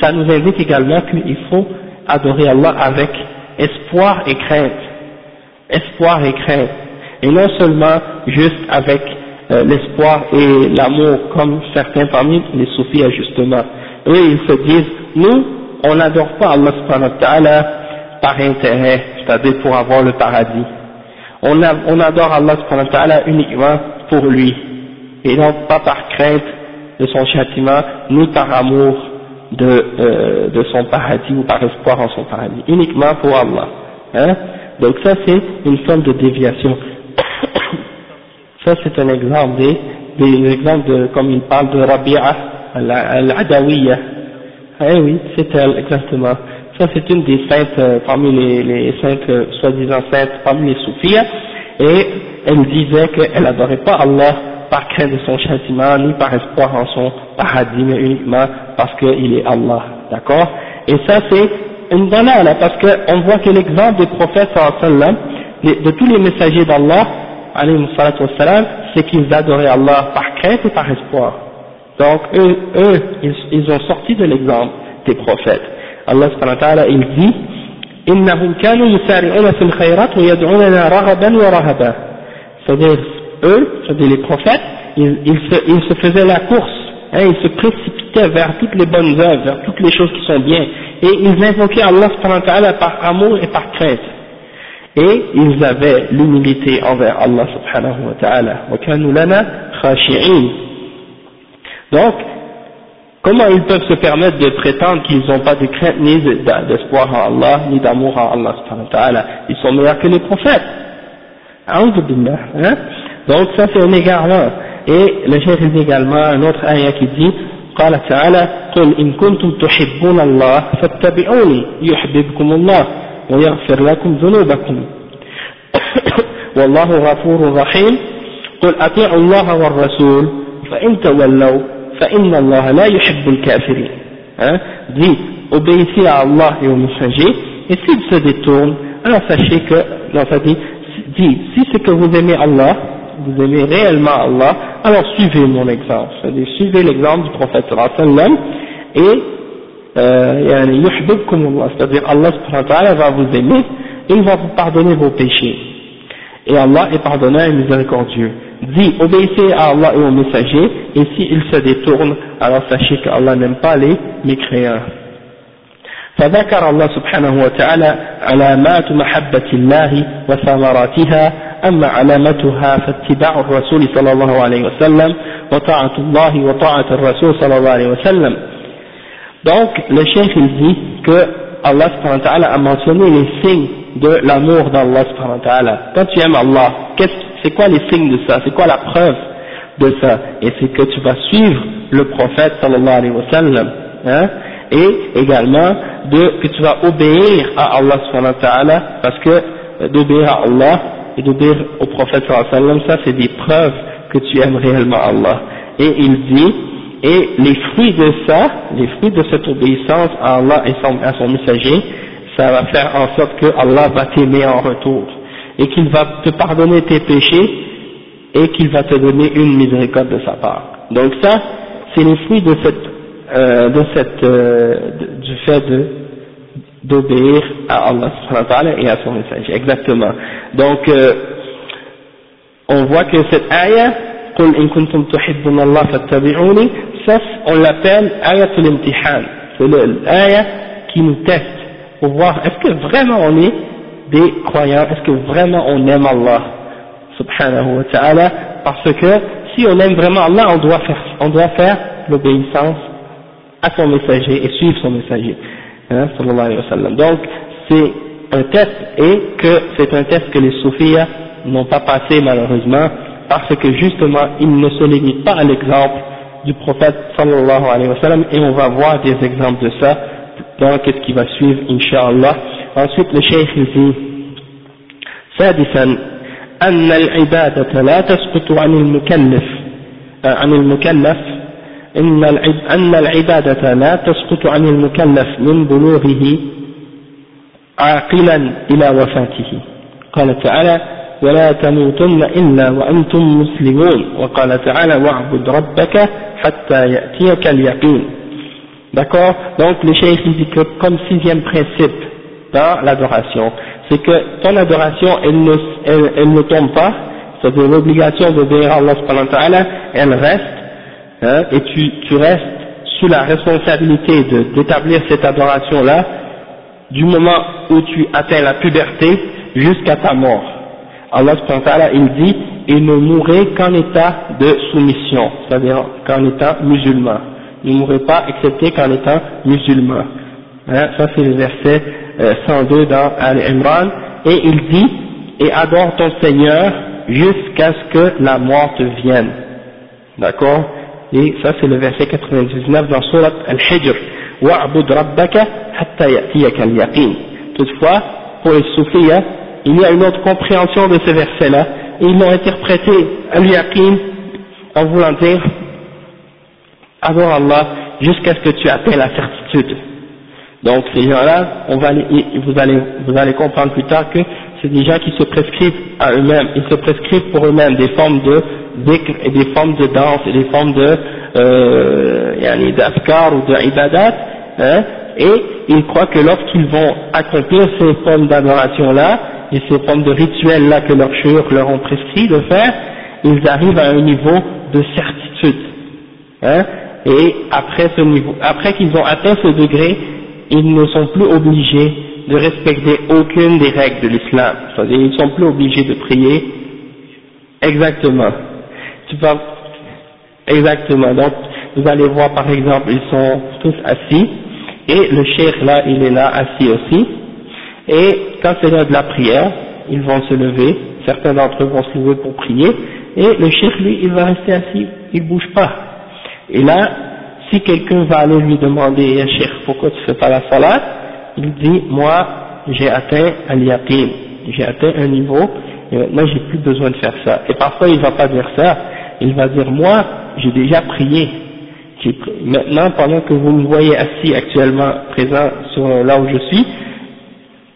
ça nous indique également qu'il faut adorer Allah avec espoir et crainte. Espoir et crainte. Et non seulement juste avec euh, l'espoir et l'amour comme certains parmi les soufis justement. eux ils se disent, nous, on n'adore pas Allah subhanahu wa ta'ala par intérêt, c'est-à-dire pour avoir le paradis. On, on adore Allah subhanahu wa ta'ala uniquement pour lui, et non pas par crainte de son châtiment, ni par amour de, euh, de son paradis ou par espoir en son paradis, uniquement pour Allah. Hein Donc ça c'est une forme de déviation. ça c'est un exemple des, des de, comme il parle de Rabi'a al-Adawiyya. Eh oui, c'est elle, exactement. Ça c'est une des saintes, euh, parmi les, les saintes, euh, soi-disant saintes, parmi les soufis, et elle disait qu'elle n'adorait pas Allah par crainte de son châtiment, ni par espoir en son paradis, mais uniquement parce qu'il est Allah, d'accord Et ça c'est une là, parce qu'on voit que l'exemple des prophètes sallam, de tous les messagers d'Allah, c'est qu'ils adoraient Allah par crainte et par espoir. Donc eux, eux ils, ils ont sorti de l'exemple des prophètes. Allah subhanahu wa ta'ala, il dit, إنهم كانوا يسارعون في الخيرات ويدعوننا رغبا ورهبا. C'est-à-dire, eux, c'est-à-dire les prophètes, ils, se, faisaient la course, hein, ils se précipitaient vers toutes les bonnes œuvres, vers toutes les choses qui sont bien, et ils invoquaient Allah subhanahu wa par amour et par crainte. Et ils avaient l'humilité envers Allah subhanahu wa ta'ala. Donc, comment ils peuvent se permettre de prétendre qu'ils n'ont pas de crainte ni d'espoir en Allah, ni d'amour en Allah subhanahu wa ta'ala? Ils sont meilleurs que les prophètes. Donc ça c'est un égarement. Et le chef dit également un autre ayah qui dit قال تعالى قل إن كنتم تحبون الله فاتبعوني يحببكم الله ويغفر لكم ذنوبكم والله غفور رحيم قل أطيعوا الله والرسول فإن تولوا فإن الله لا يحب الكافرين hein dit obéissez à Allah et au messager et s'ils se détournent alors sachez que non ça dit dit, si c'est que vous aimez Allah, vous aimez réellement Allah, alors suivez mon exemple. C'est-à-dire, suivez l'exemple du prophète sallam et euh, c'est-à-dire Allah va vous aimer et il va vous pardonner vos péchés. Et Allah est pardonnant et miséricordieux. Dit, obéissez à Allah et aux messagers, et s'ils se détournent, alors sachez que Allah n'aime pas les mécréants. فذكر الله سبحانه وتعالى علامات محبة الله وثمراتها أما علامتها فاتباع الرسول صلى الله عليه وسلم وطاعة الله وطاعة الرسول صلى الله عليه وسلم Donc, le chef il dit que Allah subhanahu wa ta'ala a mentionné les signes de l'amour d'Allah subhanahu wa ta'ala. Quand tu aimes Allah, c'est quoi les signes de ça C'est quoi la preuve de ça Et c'est que tu vas suivre le prophète sallallahu alayhi wa sallam. Hein et également de, que tu vas obéir à Allah subhanahu wa ta'ala, parce que euh, d'obéir à Allah et d'obéir au prophète sallam, ça c'est des preuves que tu aimes réellement Allah. Et il dit, et les fruits de ça, les fruits de cette obéissance à Allah et à son messager, ça va faire en sorte que Allah va t'aimer en retour, et qu'il va te pardonner tes péchés, et qu'il va te donner une miséricorde de sa part. Donc ça, c'est les fruits de cette euh, de cette, euh, du fait de d'obéir à Allah et à son message. Exactement. Donc, euh, on voit que cette ayah, قل إن كنتم تحبون الله فاتبعوني, ça, on l'appelle ayatul imtihan. C'est l'ayah qui nous teste pour voir est-ce que vraiment on est des croyants, est-ce que vraiment on aime Allah subhanahu wa ta'ala, parce que si on aime vraiment Allah, on doit faire, on doit faire l'obéissance à son messager et suivre son messager. Hein, sallallahu alayhi wa sallam. Donc, c'est un test et que c'est un test que les soufis n'ont pas passé malheureusement parce que justement ils ne se limitent pas à l'exemple du prophète sallallahu alayhi wa sallam et on va voir des exemples de ça dans ce qui va suivre inshallah. Ensuite le cheikh dit سادسا أن العبادة لا تسقط عن المكلف عن المكلف إن أن العبادة لا تسقط عن المكلف من بلوغه عاقلا إلى وفاته قال تعالى ولا تموتن إلا وأنتم مسلمون وقال تعالى واعبد ربك حتى يأتيك اليقين D'accord Donc le cheikh dit que comme sixième principe dans l'adoration, c'est que ton adoration elle ne, elle, elle ne tombe pas, c'est-à-dire l'obligation d'obéir à Allah subhanahu wa ta'ala, elle reste hein, et tu, restes sous la responsabilité d'établir cette adoration-là du moment où tu atteins la puberté jusqu'à ta mort. Allah il dit il ne mourrait qu'en état de soumission, c'est-à-dire qu'en état musulman. Ne mourrait pas excepté qu'en étant musulman. Hein, ça c'est le verset 102 euh, dans Al-Imran. Et il dit, et adore ton Seigneur jusqu'à ce que la mort te vienne. D'accord? Et ça c'est le verset 99 dans Surat Al-Hijr. وَعْبُدْ رَبَّكَ حَتَّى يَأْتِيَكَ الْيَقِينَ Toutefois, pour les soufis, hein, il y a une autre compréhension de ce verset-là, et ils l'ont interprété al-yaqin en voulant dire adore Allah jusqu'à ce que tu appelles la certitude. Donc ces gens-là, on va vous allez vous allez comprendre plus tard que c'est des gens qui se prescrivent à eux-mêmes, ils se prescrivent pour eux-mêmes des formes de des formes de danse et des formes de euh, d'afkar ou de ibadat, hein, et ils croient que lorsqu'ils vont accomplir ces formes d'adoration-là, et ces formes de rituels-là que leurs chers leur ont prescrit de faire, ils arrivent à un niveau de certitude. Hein, et après ce niveau, après qu'ils ont atteint ce degré, ils ne sont plus obligés de respecter aucune des règles de l'islam. C'est-à-dire, ils ne sont plus obligés de prier. Exactement. Tu vas, exactement. Donc, vous allez voir par exemple, ils sont tous assis, et le cheikh là, il est là assis aussi, et quand c'est l'heure de la prière, ils vont se lever, certains d'entre eux vont se lever pour prier, et le cheikh lui, il va rester assis, il bouge pas. Et là, si quelqu'un va aller lui demander, eh, cheikh, pourquoi tu fais pas la salat? Il dit, moi, j'ai atteint al j'ai atteint un niveau, et maintenant j'ai plus besoin de faire ça. Et parfois il va pas dire ça, il va dire, moi, j'ai déjà prié, maintenant pendant que vous me voyez assis actuellement présent là où je suis,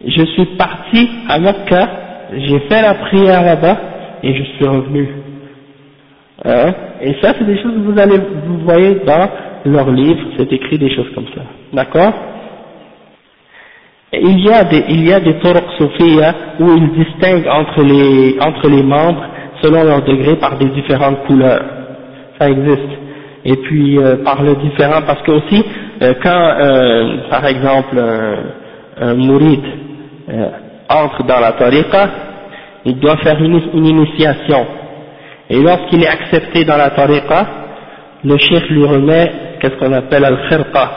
je suis parti à Mecca, j'ai fait la prière là-bas et je suis revenu. Hein? Et ça, c'est des choses que vous allez, vous voyez dans leurs livres, c'est écrit des choses comme ça. D'accord? Il y a des, il y a des où ils distinguent entre les, entre les membres selon leur degré par des différentes couleurs. Ça existe. Et puis, euh, par le différent, parce que aussi, euh, quand, euh, par exemple, un, un entre dans la tariqa, il doit faire une, initiation. Et lorsqu'il est accepté dans la tariqa, le chef lui remet qu'est-ce qu'on appelle al-khirqa,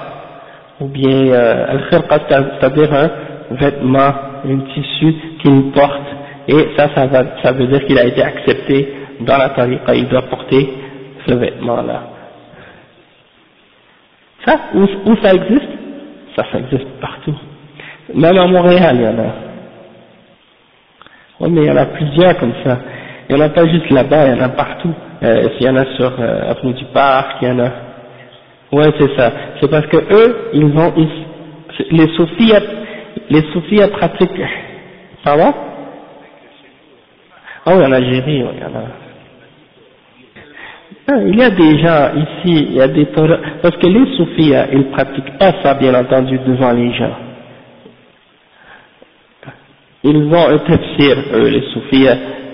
ou bien al-khirqa c'est-à-dire un vêtement, un tissu qu'il porte, et ça, ça, veut dire qu'il a été accepté dans la tariqa, il doit porter ce vêtement-là. Ça, où, ça existe? Ça, ça existe partout. Même à Montréal, il y en a. Oui, mais il y en a plusieurs comme ça. Il n'y en a pas juste là-bas, il y en a partout. Euh, il y en a sur euh, Avenue du Parc, il y en a. Ouais, c'est ça. C'est parce que eux, ils vont, les soufis, les soufis pratiquent. Pardon? Ah oui, en Algérie, oui, il y en a. Ah, il y a des gens ici, il y a des parce que les soufis, ils pratiquent pas ça, bien entendu, devant les gens ils ont un tafsir, eux, les soufis,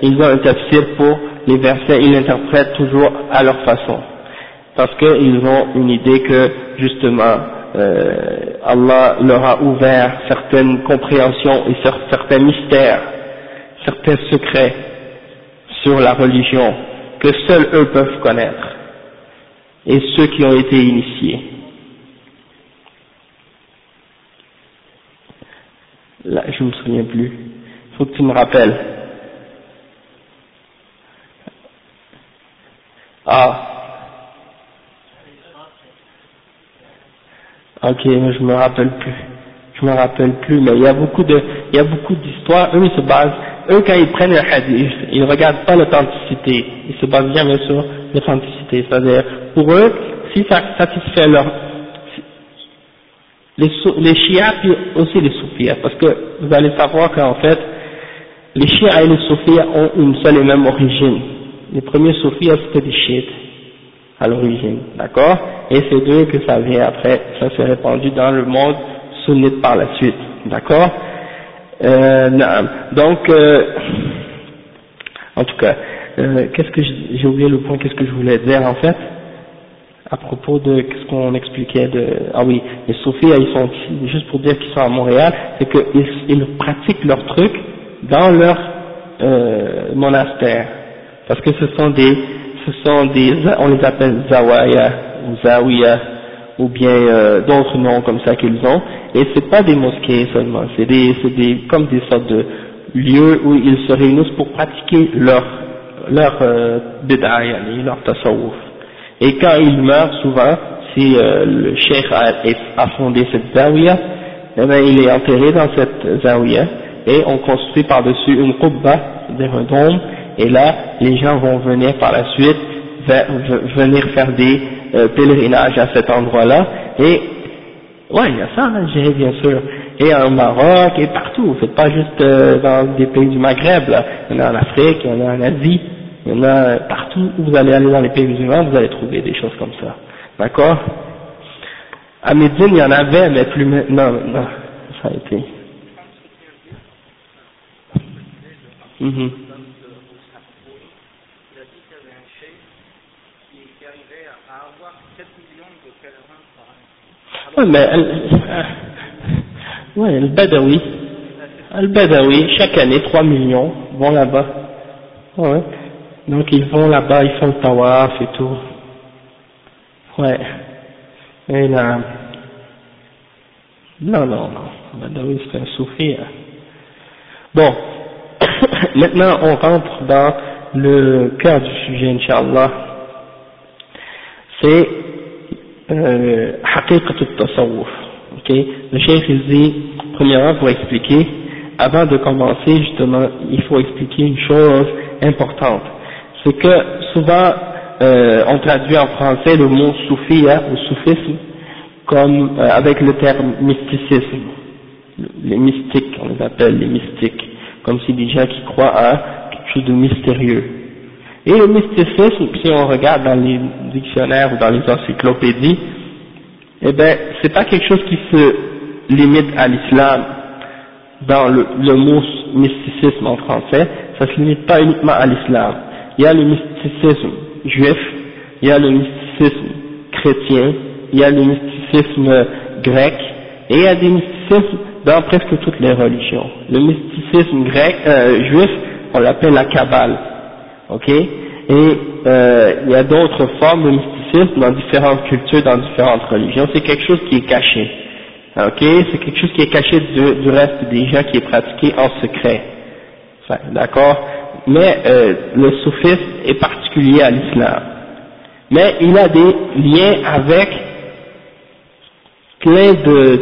ils ont un tafsir pour les versets, ils l'interprètent toujours à leur façon. Parce qu'ils ont une idée que, justement, euh, Allah leur a ouvert certaines compréhensions et certains mystères, certains secrets sur la religion que seuls eux peuvent connaître et ceux qui ont été initiés. Là, je me souviens plus. Faut que tu me rappelles. Ah. Ok, je me rappelle plus. Je me rappelle plus, mais il y a beaucoup de, il y a beaucoup d'histoires. Eux, ils se basent, eux, quand ils prennent le hadith, ils regardent pas l'authenticité. Ils se basent bien, bien sur l'authenticité. C'est-à-dire, pour eux, si ça satisfait leur, les, les chiites aussi les soufis, parce que vous allez savoir qu'en fait, les chiites et les soufis ont une seule et même origine. Les premiers soufis c'était des chiites à l'origine, d'accord? Et c'est d'eux que ça vient après, ça s'est répandu dans le monde sunnite par la suite, d'accord? Euh, Donc, euh, en tout cas, euh, qu'est-ce que j'ai oublié le point, qu'est-ce que je voulais dire en fait? À propos de ce qu'on expliquait de ah oui les soufis ils sont juste pour dire qu'ils sont à Montréal c'est qu'ils ils pratiquent leur truc dans leur euh, monastère. Parce que ce sont des ce sont des on les appelle zawaya ou zawiya ou bien euh, d'autres noms comme ça qu'ils ont. Et c'est pas des mosquées seulement. C'est des des comme des sortes de lieux où ils se réunissent pour pratiquer leur leur euh, leur tasawwuf. Et quand il meurt, souvent, si euh, le cheikh a, fondé cette zawiya, eh bien, il est enterré dans cette zawiya, et on construit par-dessus une qubba, c'est-à-dire dôme, et là, les gens vont venir par la suite, venir faire des euh, pèlerinages à cet endroit-là, et, ouais, il y a ça en Algérie, bien sûr, et en Maroc, et partout, c'est pas juste euh, dans des pays du Maghreb, là, il y en a en Afrique, il y en a en Asie, il y en a partout où vous allez aller dans les pays musulmans, vous allez trouver des choses comme ça. D'accord? À Médine, il y en avait, mais plus maintenant, maintenant, ça a été. Mm Oui, mais ouais, le Badawi, le Badawi, chaque année, 3 millions vont là-bas. Ouais. Donc ils vont là-bas, ils font le tawaf et tout. Ouais. Et là, non, non, non, Badawi c'est un soufi. Hein. Bon, maintenant on rentre dans le cœur du sujet, Inch'Allah. C'est euh, tasawwuf. Ok? Le chef il dit, premièrement pour expliquer, avant de commencer justement, il faut expliquer une chose importante c'est que souvent euh, on traduit en français le mot soufia ou soufisme comme euh, avec le terme mysticisme. Les mystiques, on les appelle les mystiques, comme si des gens qui croient à quelque chose de mystérieux. Et le mysticisme, si on regarde dans les dictionnaires ou dans les encyclopédies, eh ben, c'est pas quelque chose qui se limite à l'islam dans le, mot mysticisme en français, ça se limite pas uniquement à l'islam. Il y a le mysticisme juif, il y a le mysticisme chrétien, il y a le mysticisme grec, et il y a des mysticismes dans presque toutes les religions. Le mysticisme grec, euh, juif, on l'appelle la Kabbale, ok? Et euh, il y a d'autres formes de mysticisme dans différentes cultures, dans différentes religions. C'est quelque chose qui est caché, ok? C'est quelque chose qui est caché du, reste des gens qui est pratiqué en secret. D'accord? Mais euh, le soufisme est particulier à l'islam. Mais il a des liens avec plein de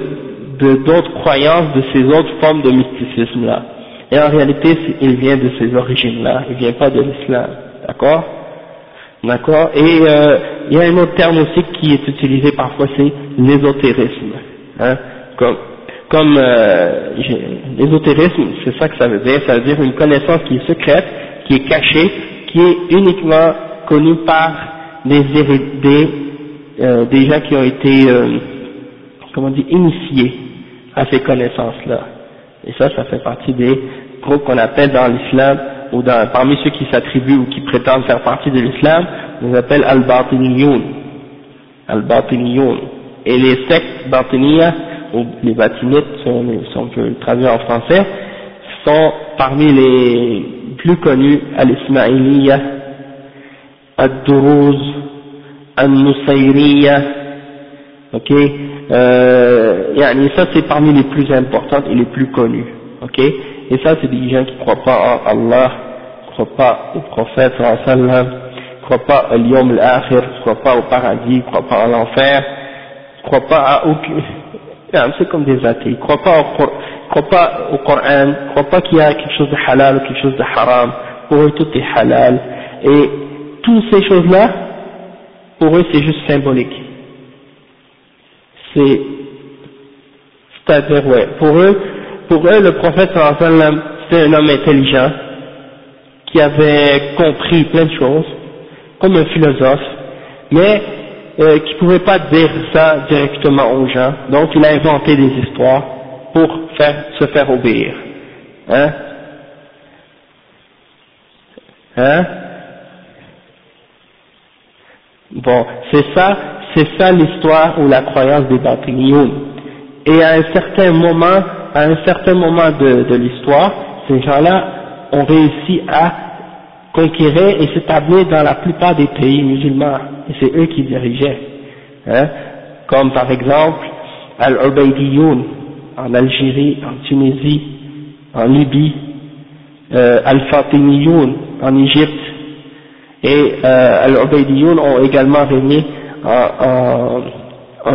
d'autres croyances de ces autres formes de mysticisme là. Et en réalité, il vient de ces origines là, il vient pas de l'islam, d'accord? D'accord? Et euh, il y a un autre terme aussi qui est utilisé parfois, c'est l'ésotérisme. Hein? Comme comme euh, l'ésotérisme, c'est ça que ça veut dire, ça veut dire une connaissance qui est secrète, qui est cachée, qui est uniquement connue par des des, euh, des gens qui ont été, euh, comment dire, initiés à ces connaissances-là. Et ça, ça fait partie des groupes qu'on appelle dans l'islam, ou dans, parmi ceux qui s'attribuent ou qui prétendent faire partie de l'islam, on les appelle al-batiniyoun. Al-batiniyoun. Et les sectes batiniya, ou les batinites, si on, peut le traduire en français, sont parmi les plus connus al-Ismailiyya, al-Duruz, al-Nusayriya, ok, euh, ça c'est parmi les plus importantes et les plus connues, ok, et ça c'est des gens qui ne croient pas en Allah, ne croient pas au prophète sallam, ne croient pas au Yom al-Akhir, ne croient pas au paradis, croient pas à l'enfer, ne croient pas à aucune c'est comme des athées, ils ne croient pas au, croient pas au Coran, ne croient pas qu'il y a quelque chose de halal ou quelque chose de haram, pour eux tout est halal, et toutes ces choses-là, pour eux c'est juste symbolique. C'est, c'est-à-dire, ouais, pour eux, pour eux le prophète sallam, c'était un homme intelligent, qui avait compris plein de choses, comme un philosophe, mais euh, qui pouvait pas dire ça directement aux gens, donc il a inventé des histoires pour faire, se faire obéir. Hein? Hein? Bon, c'est ça, c'est ça l'histoire ou la croyance des Batiniyoun. Et à un certain moment, à un certain moment de, de l'histoire, ces gens-là ont réussi à conquérir et s'établir dans la plupart des pays musulmans. Et c'est eux qui dirigeaient. Hein, comme par exemple Al-Ubaydiyoun en Algérie, en Tunisie, en Libye, euh, Al-Fatimiyoun en Égypte, et euh, Al-Ubaydiyoun ont également régné en,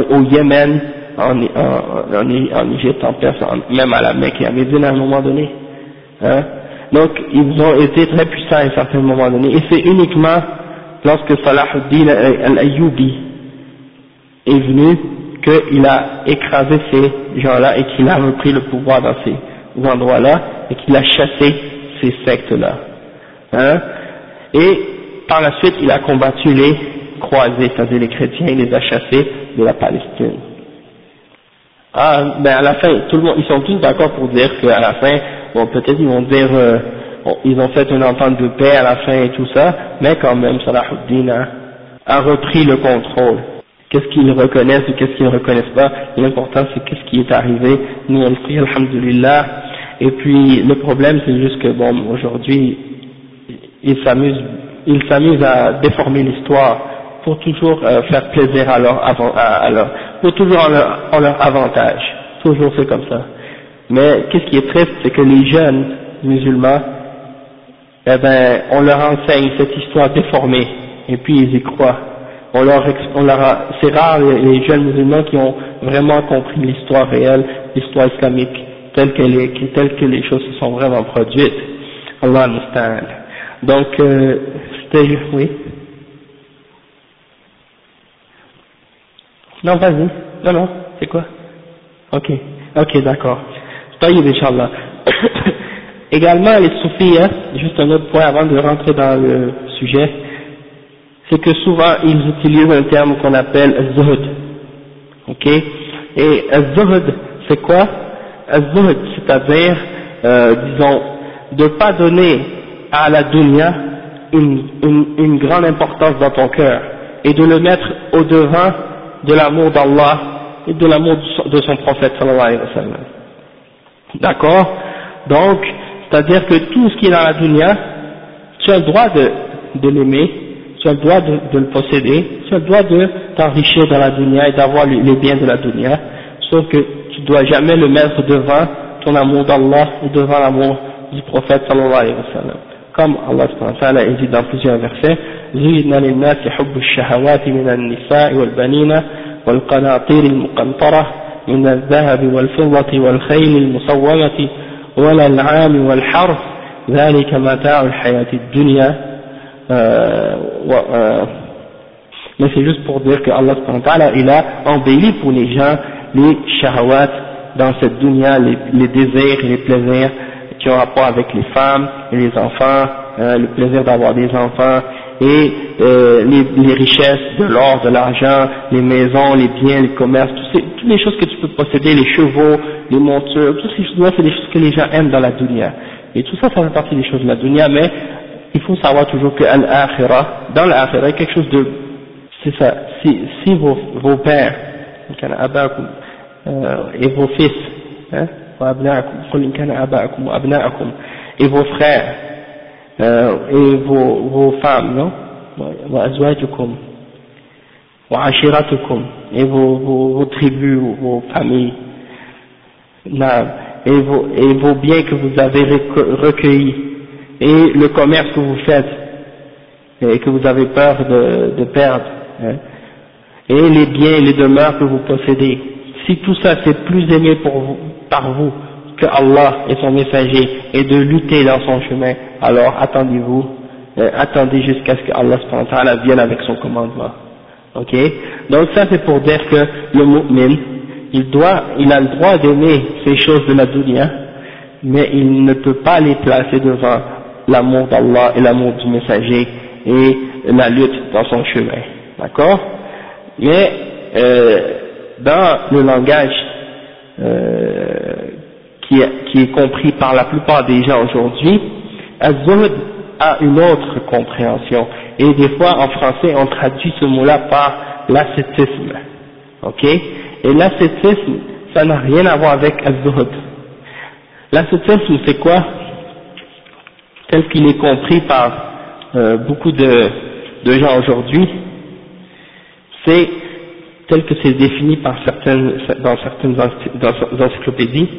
au Yémen, en, en, Égypte, en Perse, même à la Mecque et à Médine à un moment donné. Hein. Donc ils ont été très puissants à un certain moment donné, et c'est uniquement lorsque Salah al-Ayyubi est venu qu'il a écrasé ces gens-là et qu'il a repris le pouvoir dans ces endroits-là et qu'il a chassé ces sectes-là. Hein et par la suite, il a combattu les croisés, c'est-à-dire les chrétiens, il les a chassés de la Palestine. Ah, ben à la fin, tout le monde, ils sont tous d'accord pour dire qu'à la fin, bon, peut-être ils vont dire, euh, ils ont fait une entente de paix à la fin et tout ça, mais quand même, Salah a, a repris le contrôle. Qu'est-ce qu'ils reconnaissent ou qu'est-ce qu'ils ne reconnaissent pas, l'important c'est qu'est-ce qui est arrivé, nous on le prie, alhamdulillah, et puis le problème c'est juste que bon, aujourd'hui, ils s'amusent, ils s'amusent à déformer l'histoire pour toujours euh, faire plaisir à leur, à, leur pour toujours en leur, leur avantage, toujours c'est comme ça. Mais qu'est-ce qui est triste, c'est que les jeunes musulmans, eh ben, on leur enseigne cette histoire déformée, et puis ils y croient on leur, on leur c'est rare les, jeunes musulmans qui ont vraiment compris l'histoire réelle, l'histoire islamique, telle qu'elle est, telle que les choses se sont vraiment produites. Allah understand. Donc, euh, c'était, oui. Non, vas-y. Non, non, c'est quoi? Ok, ok, d'accord. Taïb, Inch'Allah. Également, les soufis, hein, juste un autre point avant de rentrer dans le sujet, c'est que souvent ils utilisent un terme qu'on appelle zuhd. Ok? Et zuhd, c'est quoi? Zuhd, c'est-à-dire, euh, disons, de ne pas donner à la dunya une, une, une grande importance dans ton cœur et de le mettre au devant de l'amour d'Allah et de l'amour de son prophète sallallahu alayhi wa sallam. D'accord? Donc, c'est-à-dire que tout ce qui est dans la dunya, tu as le droit de, l'aimer, tu as le droit de, le posséder, tu as le droit de t'enrichir dans la dunya et d'avoir les biens de la dunya, sauf que tu ne dois jamais le mettre devant ton amour d'Allah ou devant l'amour du prophète sallallahu alayhi wa sallam. Comme Allah ta'ala dit dans plusieurs versets, زين للناس حب الشهوات من النساء والبنين والقناطير المقنطرة من الذهب والفضة والخيل المصومة والأنعام والحرث ذلك متاع الحياة الدنيا euh, euh, mais c'est juste pour dire que Allah il a embelli pour les gens les shahawat dans cette dunya, les, les désirs et les plaisirs qui ont rapport avec les femmes et les enfants, euh, le plaisir d'avoir des enfants et euh, les, richesses de l'or, de l'argent, les maisons, les biens, les commerces, toutes les choses que tu peux posséder, les chevaux, les montures, toutes ces choses-là, c'est des choses que les gens aiment dans la dunya. Et tout ça, ça fait partie des choses de la dunya, mais il faut savoir toujours que dans l'akhira, quelque chose de, c'est ça, si, vos pères, euh, et vos fils, hein, et vos frères, euh, et vos, vos femmes, non, et vos, vos, vos tribus, vos familles, et vos, et vos biens que vous avez recueillis, et le commerce que vous faites. Et que vous avez peur de, perdre, hein, et les biens et les demeures que vous possédez, si tout ça c'est plus aimé pour vous, par vous que Allah et son messager et de lutter dans son chemin, alors attendez-vous, euh, attendez jusqu'à ce que Allah vienne avec son commandement. Ok? Donc ça c'est pour dire que le mu'min, il doit, il a le droit d'aimer ces choses de la dunya, mais il ne peut pas les placer devant l'amour d'Allah et l'amour du messager et la lutte dans son chemin. D'accord? Mais euh, dans le langage euh, qui, est, qui, est, compris par la plupart des gens aujourd'hui, Az-Zuhd a une autre compréhension. Et des fois en français on traduit ce mot-là par l'ascétisme. Ok? Et l'ascétisme, ça n'a rien à voir avec az-zuhd. L'ascétisme, c'est quoi? Tel qu'il est compris par euh, beaucoup de, de gens aujourd'hui, c'est tel que c'est défini par certaines, dans certaines encyclopédies,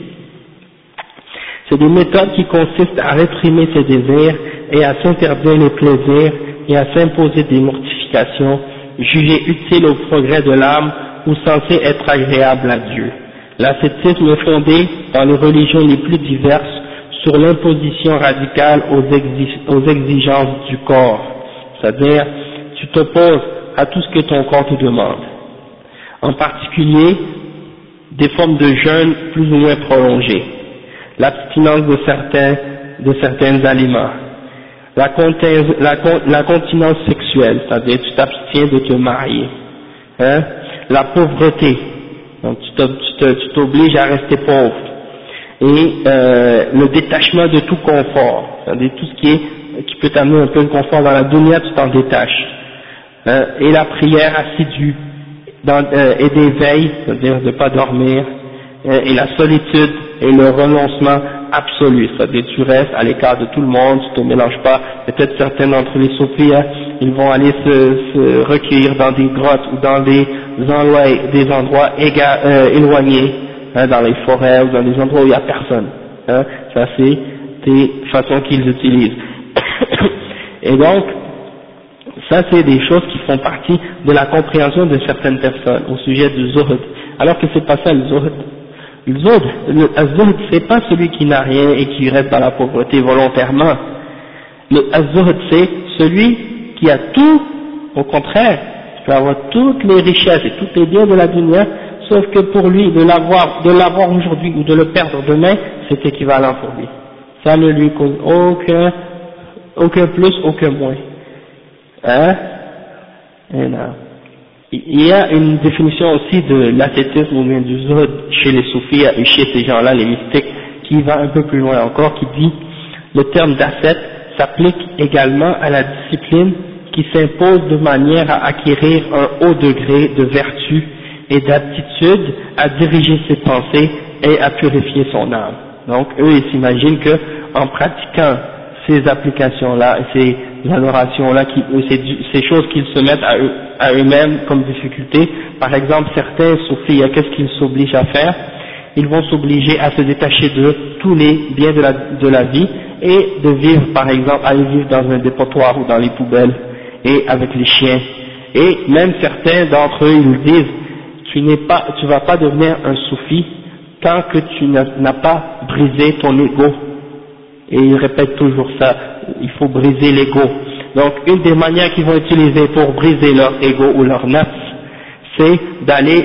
c'est des méthodes qui consistent à réprimer ses désirs et à s'interdire les plaisirs et à s'imposer des mortifications jugées utiles au progrès de l'âme ou censées être agréables à Dieu. L'ascétisme est fondé dans les religions les plus diverses sur l'imposition radicale aux, exigences du corps, c'est-à-dire tu t'opposes à tout ce que ton corps te demande. En particulier, des formes de jeûne plus ou moins prolongées, l'abstinence de certains, de certains aliments, la, continence sexuelle, c'est-à-dire tu t'abstiens de te marier, hein, la pauvreté, donc tu t'obliges à rester pauvre, et euh, le détachement de tout confort, c'est-à-dire tout ce qui est qui peut t'amener un peu de confort dans la dunya, tu t'en détaches, hein, et la prière assidue, dans, euh, et des veilles, c'est-à-dire de ne pas dormir, euh, et la solitude et le renoncement absolu, c'est-à-dire tu restes à l'écart de tout le monde, tu ne te mélanges pas, peut-être certains d'entre les soufis, ils vont aller se, recueillir dans des grottes ou dans des endroits, des endroits euh, éloignés, hein, dans les forêts ou dans des endroits où il n'y a personne. Hein, ça c'est des façons qu'ils utilisent. Et donc, ça c'est des choses qui font partie de la compréhension de certaines personnes au sujet du zuhd, alors que c'est pas ça le zuhd. Le zuhd, le zuhd c'est pas celui qui n'a rien et qui reste dans la pauvreté volontairement. Le zuhd c'est celui qui a tout, au contraire, il peut avoir toutes les richesses et tous les biens de la dunya, sauf que pour lui, de l'avoir, de l'avoir aujourd'hui ou de le perdre demain, c'est équivalent pour lui. Ça ne lui cause aucun, aucun plus, aucun moins. Hein? Il y a une définition aussi de l'ascétisme ou bien du zod chez les soufis et chez ces gens-là, les mystiques, qui va un peu plus loin encore, qui dit le terme d'ascète s'applique également à la discipline qui s'impose de manière à acquérir un haut degré de vertu et d'aptitude à diriger ses pensées et à purifier son âme. Donc eux, ils s'imaginent que en pratiquant ces applications-là, ces adorations-là, ces, choses qu'ils se mettent à, eux, à eux-mêmes comme difficulté, par exemple certains soufis, qu'est-ce qu'ils s'obligent à faire? Ils vont s'obliger à se détacher de tous les biens de la, de la vie et de vivre, par exemple, aller vivre dans un dépotoir ou dans les poubelles et avec les chiens. Et même certains d'entre eux, ils disent, tu n'es pas, tu vas pas devenir un soufi tant que tu n'as pas brisé ton ego. Et ils répètent toujours ça, il faut briser l'ego. Donc une des manières qu'ils vont utiliser pour briser leur ego ou leur nafs, c'est d'aller,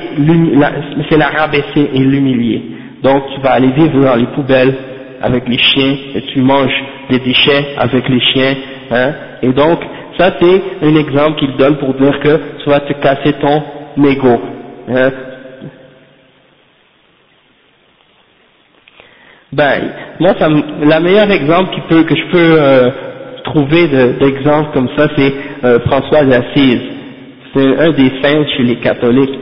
c'est la rabaisser et l'humilier. Donc tu vas aller vivre dans les poubelles avec les chiens et tu manges des déchets avec les chiens. Hein, et donc ça c'est un exemple qu'il donne pour dire que tu vas te casser ton ego. Hein. Ben, moi, ça, la meilleure exemple qui peut, que je peux euh, trouver d'exemple comme ça, c'est euh, François d'Assise. C'est un des saints chez les catholiques.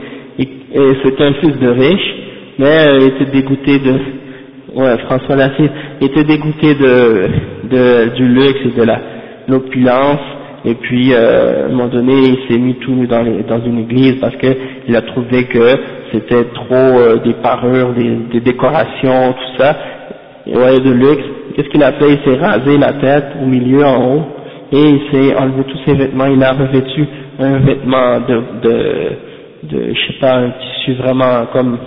C'est un fils de riche, mais euh, il était dégoûté de, ouais, François d'Assise était dégoûté de, de, du luxe et de l'opulence et puis euh, à un moment donné il s'est mis tout dans, dans une église parce qu'il a trouvé que c'était trop euh, des parures, des, des, décorations, tout ça, de luxe. Qu'est-ce qu'il a fait? Il s'est rasé la tête au milieu, en haut, et il s'est enlevé tous ses vêtements, il a revêtu un vêtement de, de, de je sais pas, un tissu vraiment comme,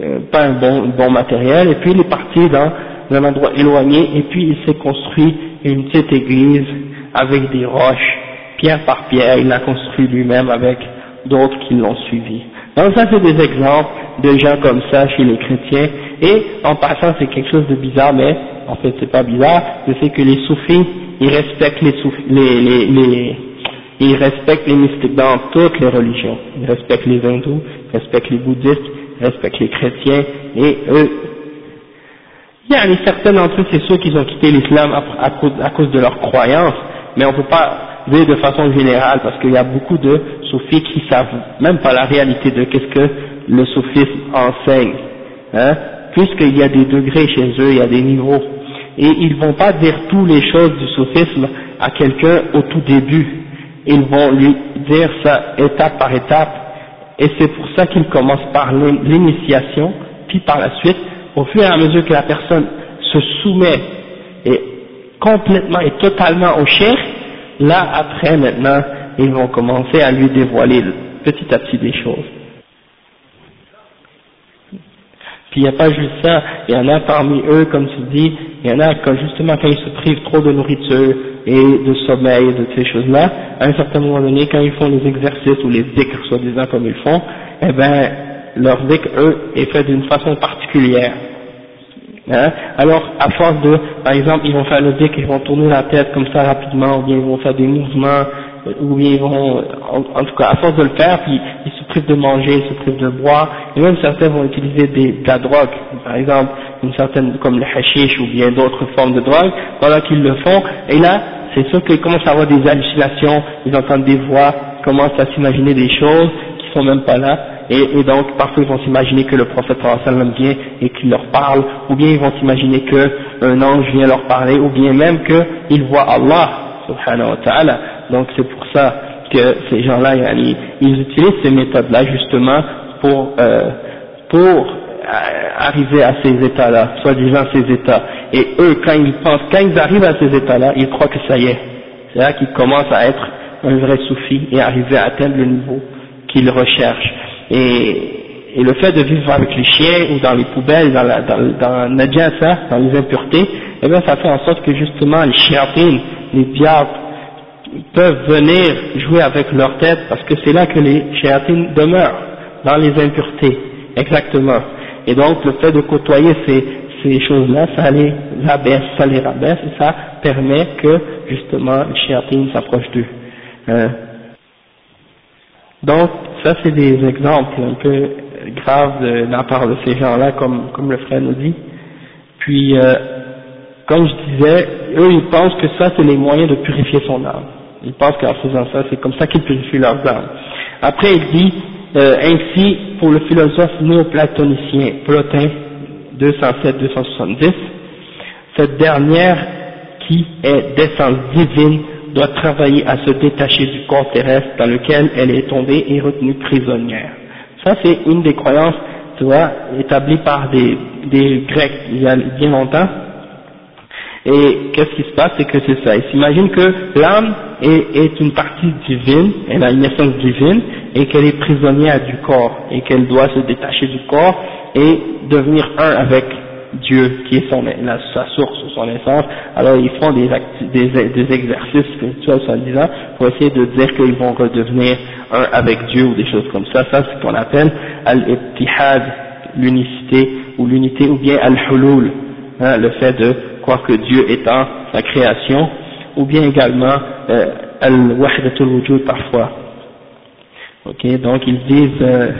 euh, pas un bon, bon matériel, et puis il est parti dans un endroit éloigné, et puis il s'est construit une petite église avec des roches, pierre par pierre, il l'a construit lui-même avec d'autres qui l'ont suivi. Donc ça c'est des exemples de gens comme ça chez les chrétiens, et en passant c'est quelque chose de bizarre, mais en fait c'est pas bizarre, le fait que les soufis, ils respectent les, soufis, les, les, les, ils respectent les mystiques dans toutes les religions, ils respectent les hindous, ils respectent les bouddhistes, ils respectent les chrétiens, et eux, il y a certains d'entre eux, c'est sûr qu'ils ont quitté l'islam à, cause, de leur croyance, mais on ne peut pas dit de façon générale, parce qu'il y a beaucoup de soufis qui savent même pas la réalité de qu'est-ce que le soufisme enseigne, hein, puisqu'il y a des degrés chez eux, il y a des niveaux, et ils vont pas dire toutes les choses du soufisme à quelqu'un au tout début, ils vont lui dire ça étape par étape, et c'est pour ça qu'ils commencent par l'initiation, puis par la suite, au fur et à mesure que la personne se soumet et complètement et totalement au cher, là après maintenant, ils vont commencer à lui dévoiler petit à petit des choses. Puis il n'y a pas juste ça, il y en a parmi eux, comme tu dis, il y en a quand justement quand ils se privent trop de nourriture et de sommeil, de ces choses-là, à un certain moment donné, quand ils font les exercices ou les dhikr, soi-disant comme ils font, eh ben leur dhikr, eux, est fait d'une façon particulière. Hein? Alors, à force de, par exemple, ils vont faire le dhikr, ils vont tourner la tête comme ça rapidement, ou bien ils vont faire des mouvements, ou bien ils vont, en, tout cas, à force de le faire, puis ils se privent de manger, ils se privent de boire, et même certains vont utiliser des, de la drogue, par exemple, une certaine, comme le hashish ou bien d'autres formes de drogue, voilà qu'ils le font, et là, c'est sûr qu'ils commencent à avoir des hallucinations, ils entendent des voix, ils commencent à s'imaginer des choses qui sont même pas là, et, donc parfois ils vont s'imaginer que le prophète sallam vient et qu'il leur parle, ou bien ils vont s'imaginer qu'un ange vient leur parler, ou bien même qu'ils voient Allah, subhanahu wa ta'ala. Donc c'est pour ça que ces gens-là, ils utilisent ces méthodes-là justement pour, euh, pour euh, arriver à ces états-là, soi-disant ces états. Et eux, quand ils pensent, quand ils arrivent à ces états-là, ils croient que ça y est. C'est là qu'ils commencent à être un vrai soufi et arriver à atteindre le niveau qu'ils recherchent. Et, le fait de vivre avec les chiens ou dans les poubelles, dans la, dans, dans dans les impuretés, eh bien ça fait en sorte que justement les chiens, les diables, peuvent venir jouer avec leur tête parce que c'est là que les chiens demeurent, dans les impuretés, exactement. Et donc le fait de côtoyer ces, ces choses-là, ça les abaisse, ça les rabaisse et ça permet que justement les chiens s'approchent d'eux. Hein. Donc ça c'est des exemples un peu graves de, la part de ces gens-là, comme, comme le frère nous dit. Puis, euh, comme je disais, eux ils pensent que ça c'est les moyens de purifier son âme. Ils pensent qu'en faisant ça, c'est comme ça qu'ils purifient leurs âmes. Après il dit, euh, ainsi pour le philosophe néoplatonicien Plotin 207-270, cette dernière qui est d'essence divine doit travailler à se détacher du corps terrestre dans lequel elle est tombée et retenue prisonnière. Ça, c'est une des croyances, tu vois, établies par des, des Grecs il y a bien longtemps. Et qu'est-ce qui se passe, c'est que c'est ça. Ils s'imaginent que l'âme est, une partie divine, elle a une essence divine, et qu'elle est prisonnière du corps, et qu'elle doit se détacher du corps et devenir un avec Dieu qui est son, sa source, son essence, alors ils font des, des, des exercices spirituels soi-disant pour essayer de dire qu'ils vont redevenir un avec Dieu ou des choses comme ça. Ça c'est ce qu'on appelle al-ittihad, l'unicité ou l'unité ou bien al-hulul, hein, le fait de croire que Dieu est en sa création, ou bien également euh, al-wahdatul wujud parfois. Ok, donc ils disent euh,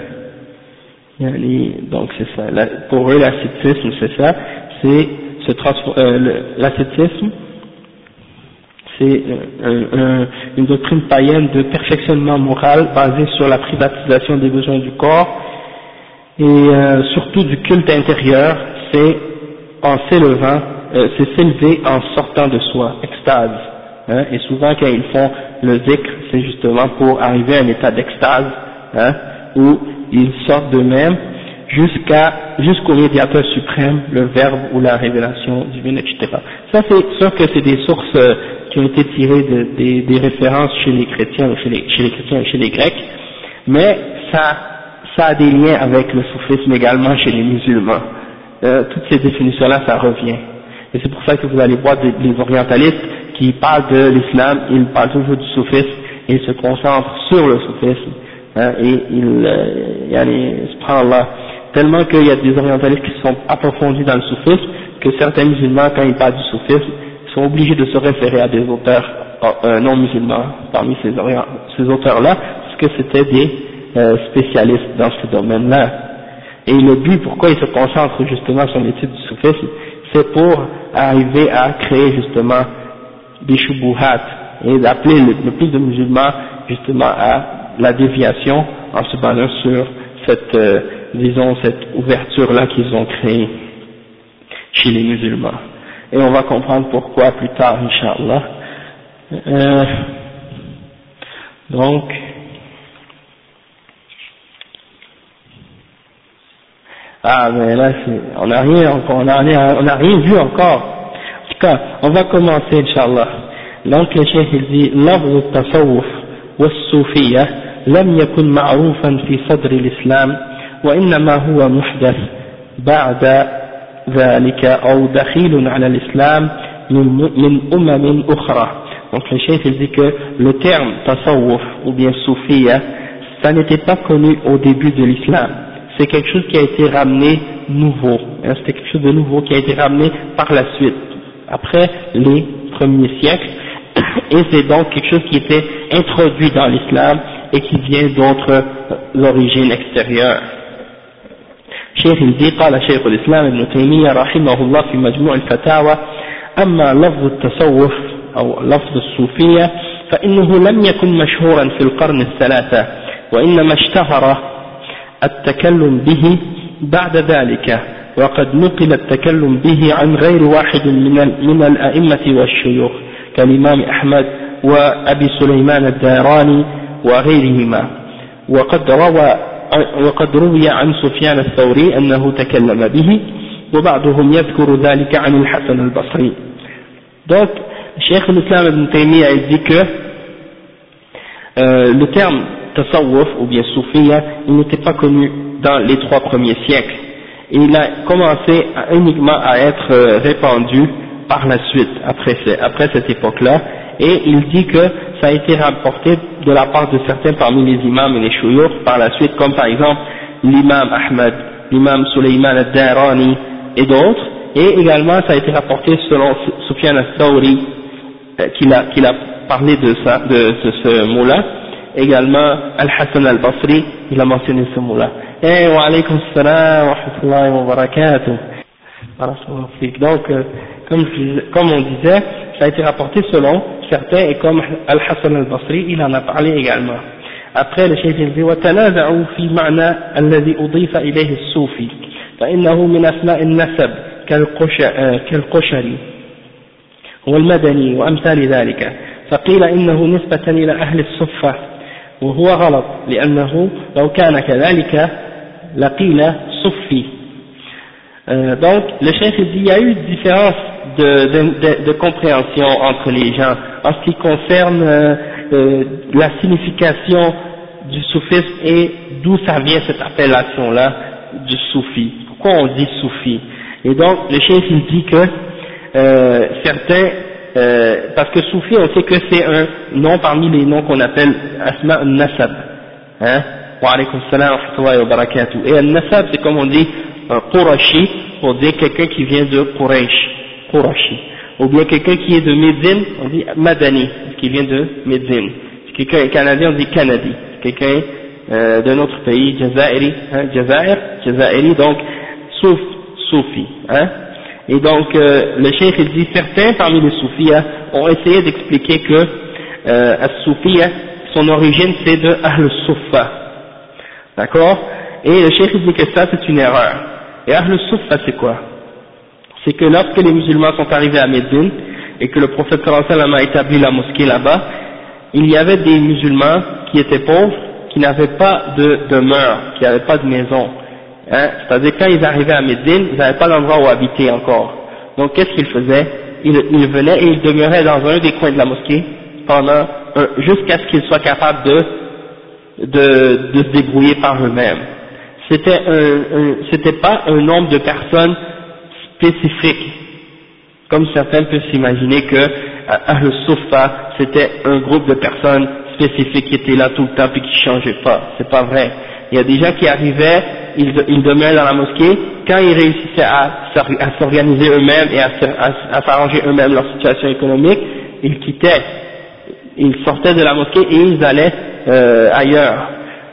donc c'est ça. pour eux, l'ascétisme, c'est ça. C'est ce euh, l'ascétisme, c'est euh, une doctrine païenne de perfectionnement moral basée sur la privatisation des besoins du corps et surtout du culte intérieur. C'est en s'élevant, c'est s'élever en sortant de soi, extase. Hein, et souvent quand ils font le zikr, c'est justement pour arriver à un état d'extase, hein, où ils sortent d'eux-mêmes jusqu'à jusqu'au médiateur suprême, le Verbe ou la révélation divine, etc. Ça, c'est sûr que c'est des sources euh, qui ont été tirées de, des, des, références chez les chrétiens, chez les, chez les chrétiens et chez les grecs, mais ça, ça a des liens avec le soufisme également chez les musulmans. Euh, toutes ces définitions-là, ça revient. Et c'est pour ça que vous allez voir des, les orientalistes qui parlent de l'islam, ils parlent toujours du soufisme ils se concentrent sur le soufisme Hein, et il, euh, là tellement qu'il y a des orientalistes qui sont approfondis dans le soufisme, que certains musulmans, quand ils parlent du soufisme, sont obligés de se référer à des auteurs euh, non musulmans parmi ces, ces auteurs-là, parce que c'était des euh, spécialistes dans ce domaine-là. Et le but, pourquoi ils se concentrent justement sur l'étude du soufisme, c'est pour arriver à créer justement des shubuhat, et d'appeler le, plus de musulmans justement à la déviation en se basant sur cette, euh, disons, cette ouverture-là qu'ils ont créée chez les musulmans. Et on va comprendre pourquoi plus tard, Inch'Allah. Euh, donc, ah mais là on n'a rien encore, on n'a rien, on a rien vu encore. En tout cas, on va commencer Inch'Allah. Donc le cheikh il dit لفظ التصوف والصوفية لم يكن معروفا في صدر الإسلام وإنما هو محدث بعد ذلك أو دخيل على الإسلام من, من أمم أخرى donc le chef il dit que le terme tasawwuf ou bien soufia ça n'était pas connu au début de l'islam c'est quelque chose qui a été ramené nouveau hein, c'était quelque chose de nouveau qui a été ramené par la suite après les premiers siècles et c'est donc quelque chose qui était introduit dans l'islam et qui vient d'autres origines extérieures شيخ الدي قال شيخ الإسلام ابن تيمية رحمه الله في مجموع الفتاوى أما لفظ التصوف أو لفظ الصوفية فإنه لم يكن مشهورا في القرن الثلاثة وإنما اشتهر التكلم به بعد ذلك وقد نقل التكلم به عن غير واحد من من الأئمة والشيوخ كالإمام أحمد وأبي سليمان الداراني وغيرهما. وقد روى وقد روي عن سفيان الثوري أنه تكلم به وبعضهم يذكر ذلك عن الحسن البصري. Donc Cheikh l'Islam ibn Taymiyyah dit que euh, le terme tasawwuf ou bien soufia il n'était pas connu dans les trois premiers siècles. Et il a commencé uniquement à être euh, répandu par la suite après, après cette époque là et il dit que ça a été rapporté de la part de certains parmi les imams et les chouyours par la suite, comme par exemple l'imam Ahmad, l'imam Suleyman al-Darani et d'autres, et également ça a été rapporté selon Sufyan al-Thawri, euh, qu'il a, parlé de, ce mot-là, également Al-Hassan al-Basri, il a mentionné ce mot-là. Eh, wa alaykum salam wa rahmatullahi wa barakatuh. Donc, euh, comme, comme on disait, ça a été rapporté selon certains, et comme Al-Hassan al-Basri, il en a parlé également. Après, le chef il dit وتنازعوا في معنى الذي أضيف إليه الصوفي فإنه من أسماء النسب كالقشري والمدني وأمثال ذلك فقيل إنه نسبة إلى أهل الصفة وهو غلط لأنه لو كان كذلك لقيل صفي donc le chef il dit il y a eu une différence de, de, de, compréhension entre les gens en ce qui concerne euh, euh, la signification du soufisme et d'où ça vient cette appellation-là du soufi. Pourquoi on dit soufi Et donc le chef il dit que euh, certains, parce que soufi on sait que c'est un nom parmi les noms qu'on appelle asma nasab. Hein wa alaykum salam wa barakatuh. Et al-nasab c'est comme on dit un Qurashi pour dire quelqu'un qui vient de Quraysh. Qurashi. Ou bien quelqu'un qui est de Médine, on dit Madani, qui vient de Médine. Si quelqu'un est canadien, on dit Canadi. Quelqu'un euh, d'un autre pays, Jazairi, hein, Jazair, donc Souf, Soufi. Hein. Et donc euh, le cheikh dit certains parmi les soufis hein, ont essayé d'expliquer que euh, As-Soufi, hein, son origine c'est de Ahl-Soufa. D'accord? Et le cheikh dit que ça c'est une erreur. Et Ahl-Soufa c'est quoi? C'est que lorsque les musulmans sont arrivés à Médine et que le prophète sallallahu a établi la mosquée là-bas, il y avait des musulmans qui étaient pauvres, qui n'avaient pas de demeure, qui n'avaient pas de maison. Hein? C'est-à-dire quand ils arrivaient à Médine, ils n'avaient pas d'endroit où habiter encore. Donc qu'est-ce qu'ils faisaient? Ils, venaient et ils demeuraient dans un des coins de la mosquée pendant jusqu'à ce qu'ils soient capables de, de, de se débrouiller par eux-mêmes. C'était c'était pas un nombre de personnes spécifique, comme certains peuvent s'imaginer que euh, Ahl Soufa c'était un groupe de personnes spécifiques qui étaient là tout le temps et qui changeaient pas. C'est pas vrai. Il y a des gens qui arrivaient, ils, demeuraient dans la mosquée, quand ils réussissaient à, s'organiser eux-mêmes et à, à, s'arranger eux-mêmes leur situation économique, ils quittaient, ils sortaient de la mosquée et ils allaient euh, ailleurs.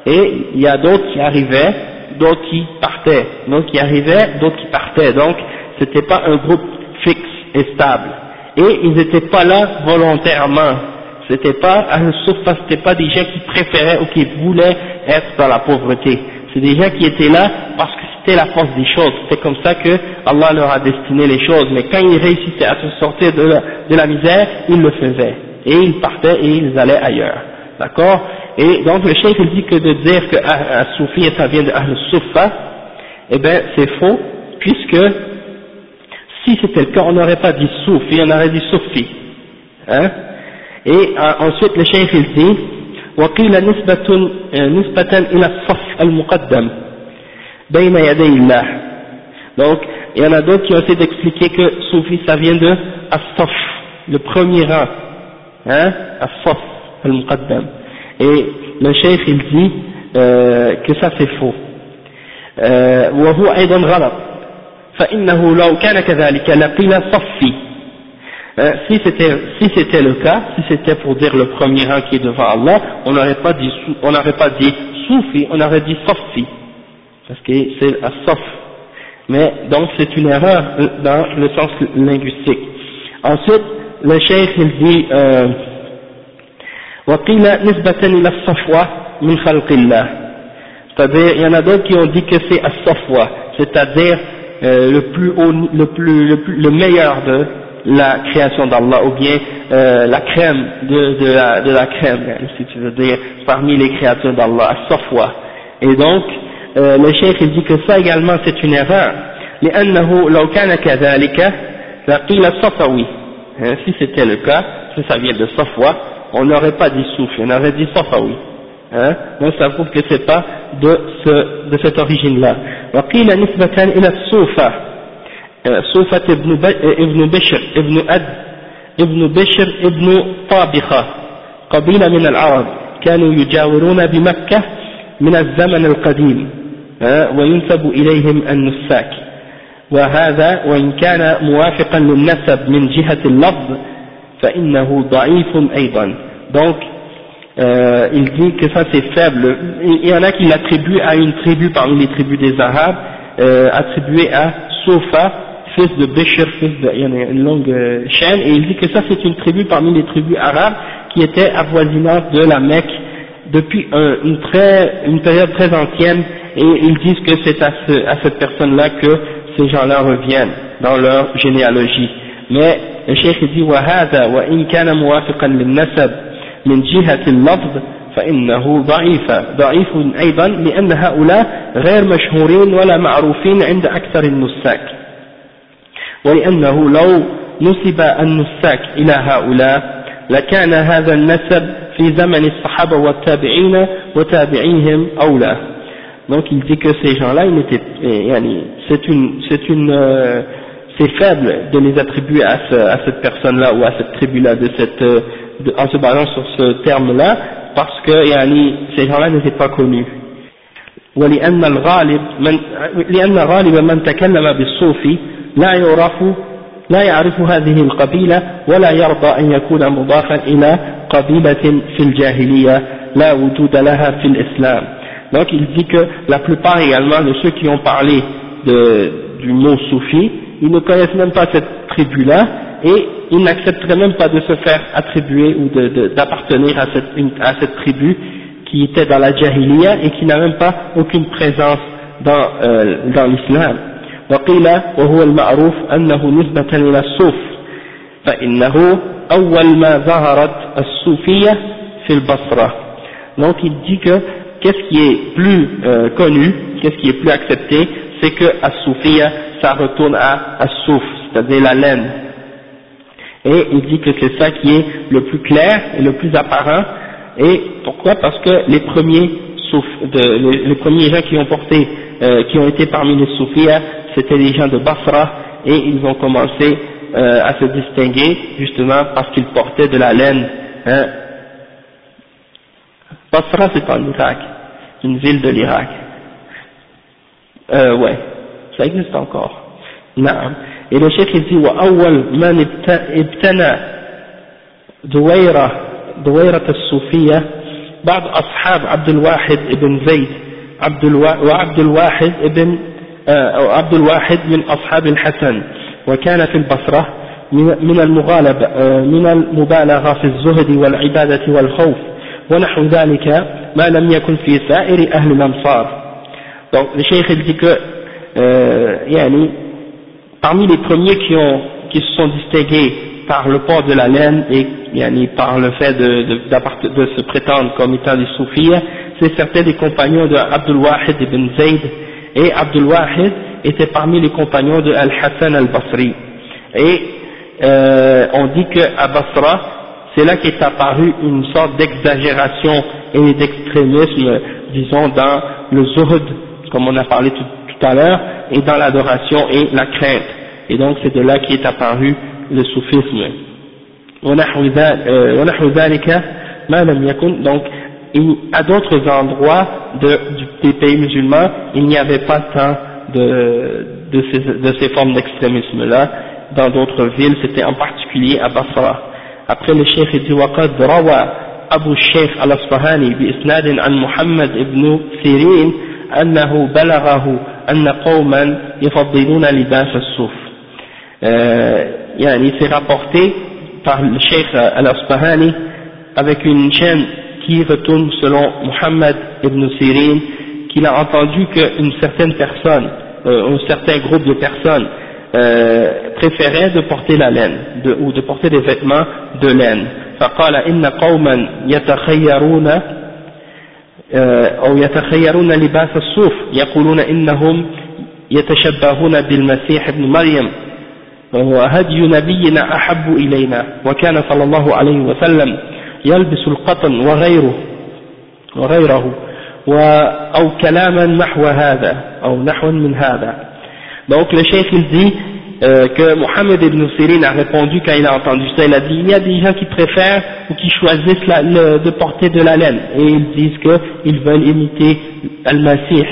Et il y a d'autres qui arrivaient, d'autres qui partaient, d'autres qui arrivaient, d'autres qui partaient. Donc c'était pas un groupe fixe et stable. Et ils n'étaient pas là volontairement. C'était pas Ahl Sufa, c'était pas des gens qui préféraient ou qui voulaient être dans la pauvreté. C'est des gens qui étaient là parce que c'était la force des choses. C'est comme ça que Allah leur a destiné les choses. Mais quand ils réussissaient à se sortir de la, misère, ils le faisaient. Et ils partaient et ils allaient ailleurs. D'accord? Et donc le cheikh il dit que de dire que Ahl Soufi ça vient de Ahl Sufa, eh bien c'est faux, puisque si c'était le cas, on n'aurait pas dit Soufi, on aurait dit Soufi. Hein? et euh, ensuite le cheikh il dit وقيل نسبة نسبة إلى الصف المقدم بين يدي الله donc il y en a d'autres qui ont essayé d'expliquer que Soufi ça vient de As-Saf le premier rang hein As-Saf al-Muqaddam et le cheikh il dit euh, que ça c'est faux euh, وهو أيضا غلط فإنه لو كان كذلك لقيل صفي Euh, si c'était si c'était le cas, si c'était pour dire le premier rang qui est devant Allah, on n'aurait pas dit on n'aurait pas dit soufi, on aurait dit safi, parce que c'est à saf. Mais donc c'est une erreur dans le sens linguistique. Ensuite, le cheikh il dit euh, وقيل نسبة إلى الصفوة من خلق الله c'est-à-dire il y en a d'autres qui ont dit que c'est as-safwa c'est-à-dire euh, le plus haut le plus le plus le meilleur de la création d'Allah ou bien euh, la crème de, de, la, de la crème, si tu veux dire, parmi les créatures d'Allah, Safwa. Et donc, euh, le cheikh il dit que ça également c'est une erreur. لأنه لو كان كذلك لقيل صفوي hein, si c'était le cas, si ça vient de Safwa, on n'aurait pas dit Soufi, on aurait dit Safawi. Hein, donc ça prouve que c'est pas de, ce, de cette origine-là. وقيل نسبة إلى الصوفة صوفة ابن, ابن بشر ابن أد ابن بشر ابن طابخة قبيلة من العرب كانوا يجاورون بمكة من الزمن القديم وينسب إليهم النساك. وهذا وإن كان موافقا للنسب من جهة اللفظ فإنه ضعيف أيضا. Donc euh, il dit que ça c'est faible. Il y en a qui l'attribuent à une tribu parmi les tribus des Arabes euh, attribué à Sofa fils de Bishr, fils de, il y a une longue euh, chaîne, et il dit que ça c'est une tribu parmi les tribus arabes qui était avoisinante de la Mecque depuis un, une, très, une période très ancienne, et ils disent que c'est à, ce, à cette personne-là que ces gens-là reviennent dans leur généalogie. Mais le cheikh dit وهذا وإن كان موافقا للنسب من جهة اللفظ فإنه ضعيف ضعيف أيضا لأن هؤلاء غير مشهورين ولا معروفين عند أكثر النساك ولأنه لو نسب النساك إلى هؤلاء لكان هذا النسب في زمن الصحابة والتابعين وتابعيهم أولى donc il dit que ces gens-là, c'est une, c'est une, euh, c'est faible de les attribuer à, ce, à cette personne-là ou à cette tribu-là de cette, de, en se basant sur ce terme-là, parce que yani, ces gens-là n'étaient pas connus. ولأن الغالب من لأن غالب من تكلم بالصوفي لا يعرف لا يعرف هذه القبيلة ولا يرضى أن يكون مضافا إلى قبيلة في الجاهلية لا وجود لها في الإسلام donc il dit que la plupart également de ceux qui ont parlé de, du mot soufi ils ne connaissent même pas cette tribu là et ils n'accepteraient même pas de se faire attribuer ou d'appartenir à cette, une, à cette tribu qui était dans la jahiliya et qui n'a même pas aucune présence dans, euh, dans l'islam وقيل وهو المعروف أنه نسبة إلى الصوف فإنه أول ما ظهرت الصوفية في البصرة donc il dit que qu'est-ce qui est plus euh, connu, qu'est-ce qui est plus accepté, c'est que as-soufia ça retourne à as-souf, c'est-à-dire la laine. Et il dit que c'est ça qui est le plus clair et le plus apparent. Et pourquoi Parce que les premiers, souf, de, les, les, premiers gens qui ont porté, euh, qui ont été parmi les soufia, c'était les gens de Basra et ils ont commencé euh, à se distinguer justement parce qu'ils portaient de la laine. Hein. Basra c'est en Irak, une ville de l'Irak. Euh, ouais, ça existe encore. نعم et le chef il dit وأول من ابتنى دويرة دويرة الصوفية بعض أصحاب عبد الواحد ابن زيد عبد الوا... وعبد الواحد ابن أو عبد الواحد من أصحاب الحسن وكان في البصرة من من المبالغة في الزهد والعبادة والخوف ونحو ذلك ما لم يكن في سائر أهل الأمصار donc le cheikh il dit que euh, yani, parmi les premiers qui, ont, qui se sont distingués par le port de la laine et yani, par le fait de, de, de, se prétendre comme étant des soufis, c'est certains des compagnons de Abdul Wahid ibn Zayd et Abdul Wahid était parmi les compagnons de Al-Hassan al-Basri. Et euh, on dit qu'à Basra, c'est là qu'est apparue une sorte d'exagération et d'extrémisme, disons, dans le zuhd, comme on a parlé tout, à l'heure, et dans l'adoration et la crainte. Et donc c'est de là qu'est apparu le soufisme. Euh, donc ذلك ما لم يكن donc à d'autres endroits de, des pays musulmans, il n'y avait pas tant de, de, ces, de ces formes d'extrémisme-là. Dans d'autres villes, c'était en particulier à Basra. Après le cheikh dit وقد روى أبو الشيخ الأصفهاني بإسناد عن محمد بن سيرين أنه بلغه أن قوما يفضلون لباس الصوف. Euh, يعني c'est rapporté par le cheikh al-Asfahani avec une chaîne qui retourne selon Muhammad ibn Sirin qu'il a entendu qu'une certaine personne, euh, un certain groupe de personnes euh, préférait de porter la laine de, ou de porter des vêtements de laine. فقال إن قوما يتخيرون أو يتخيرون لباس الصوف يقولون إنهم يتشبهون بالمسيح ابن مريم وهو هدي نبينا أحب إلينا وكان صلى الله عليه وسلم يلبس القطن وغيره وغيره أو كلاما نحو هذا أو نحو من هذا donc le chef il dit euh, que Mohammed ibn Sirin a répondu quand il a entendu ça, il a dit il y a des gens qui préfèrent ou qui choisissent la, le, de porter de la laine et ils disent qu'ils veulent imiter Al-Masih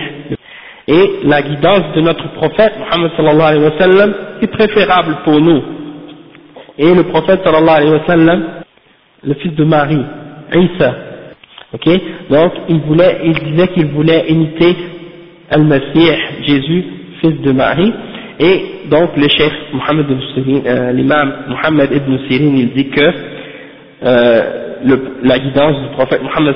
et la guidance de notre prophète Mohammed sallallahu alayhi wa sallam est préférable pour nous et le prophète sallallahu alayhi wa sallam le fils de Marie, Isa. Ok? Donc, il, voulait, il disait qu'il voulait imiter Al-Masih, Jésus, fils de Marie. Et donc, le chef Mohammed euh, l'imam Mohammed ibn Sirin, il dit que euh, la guidance du prophète Mohammed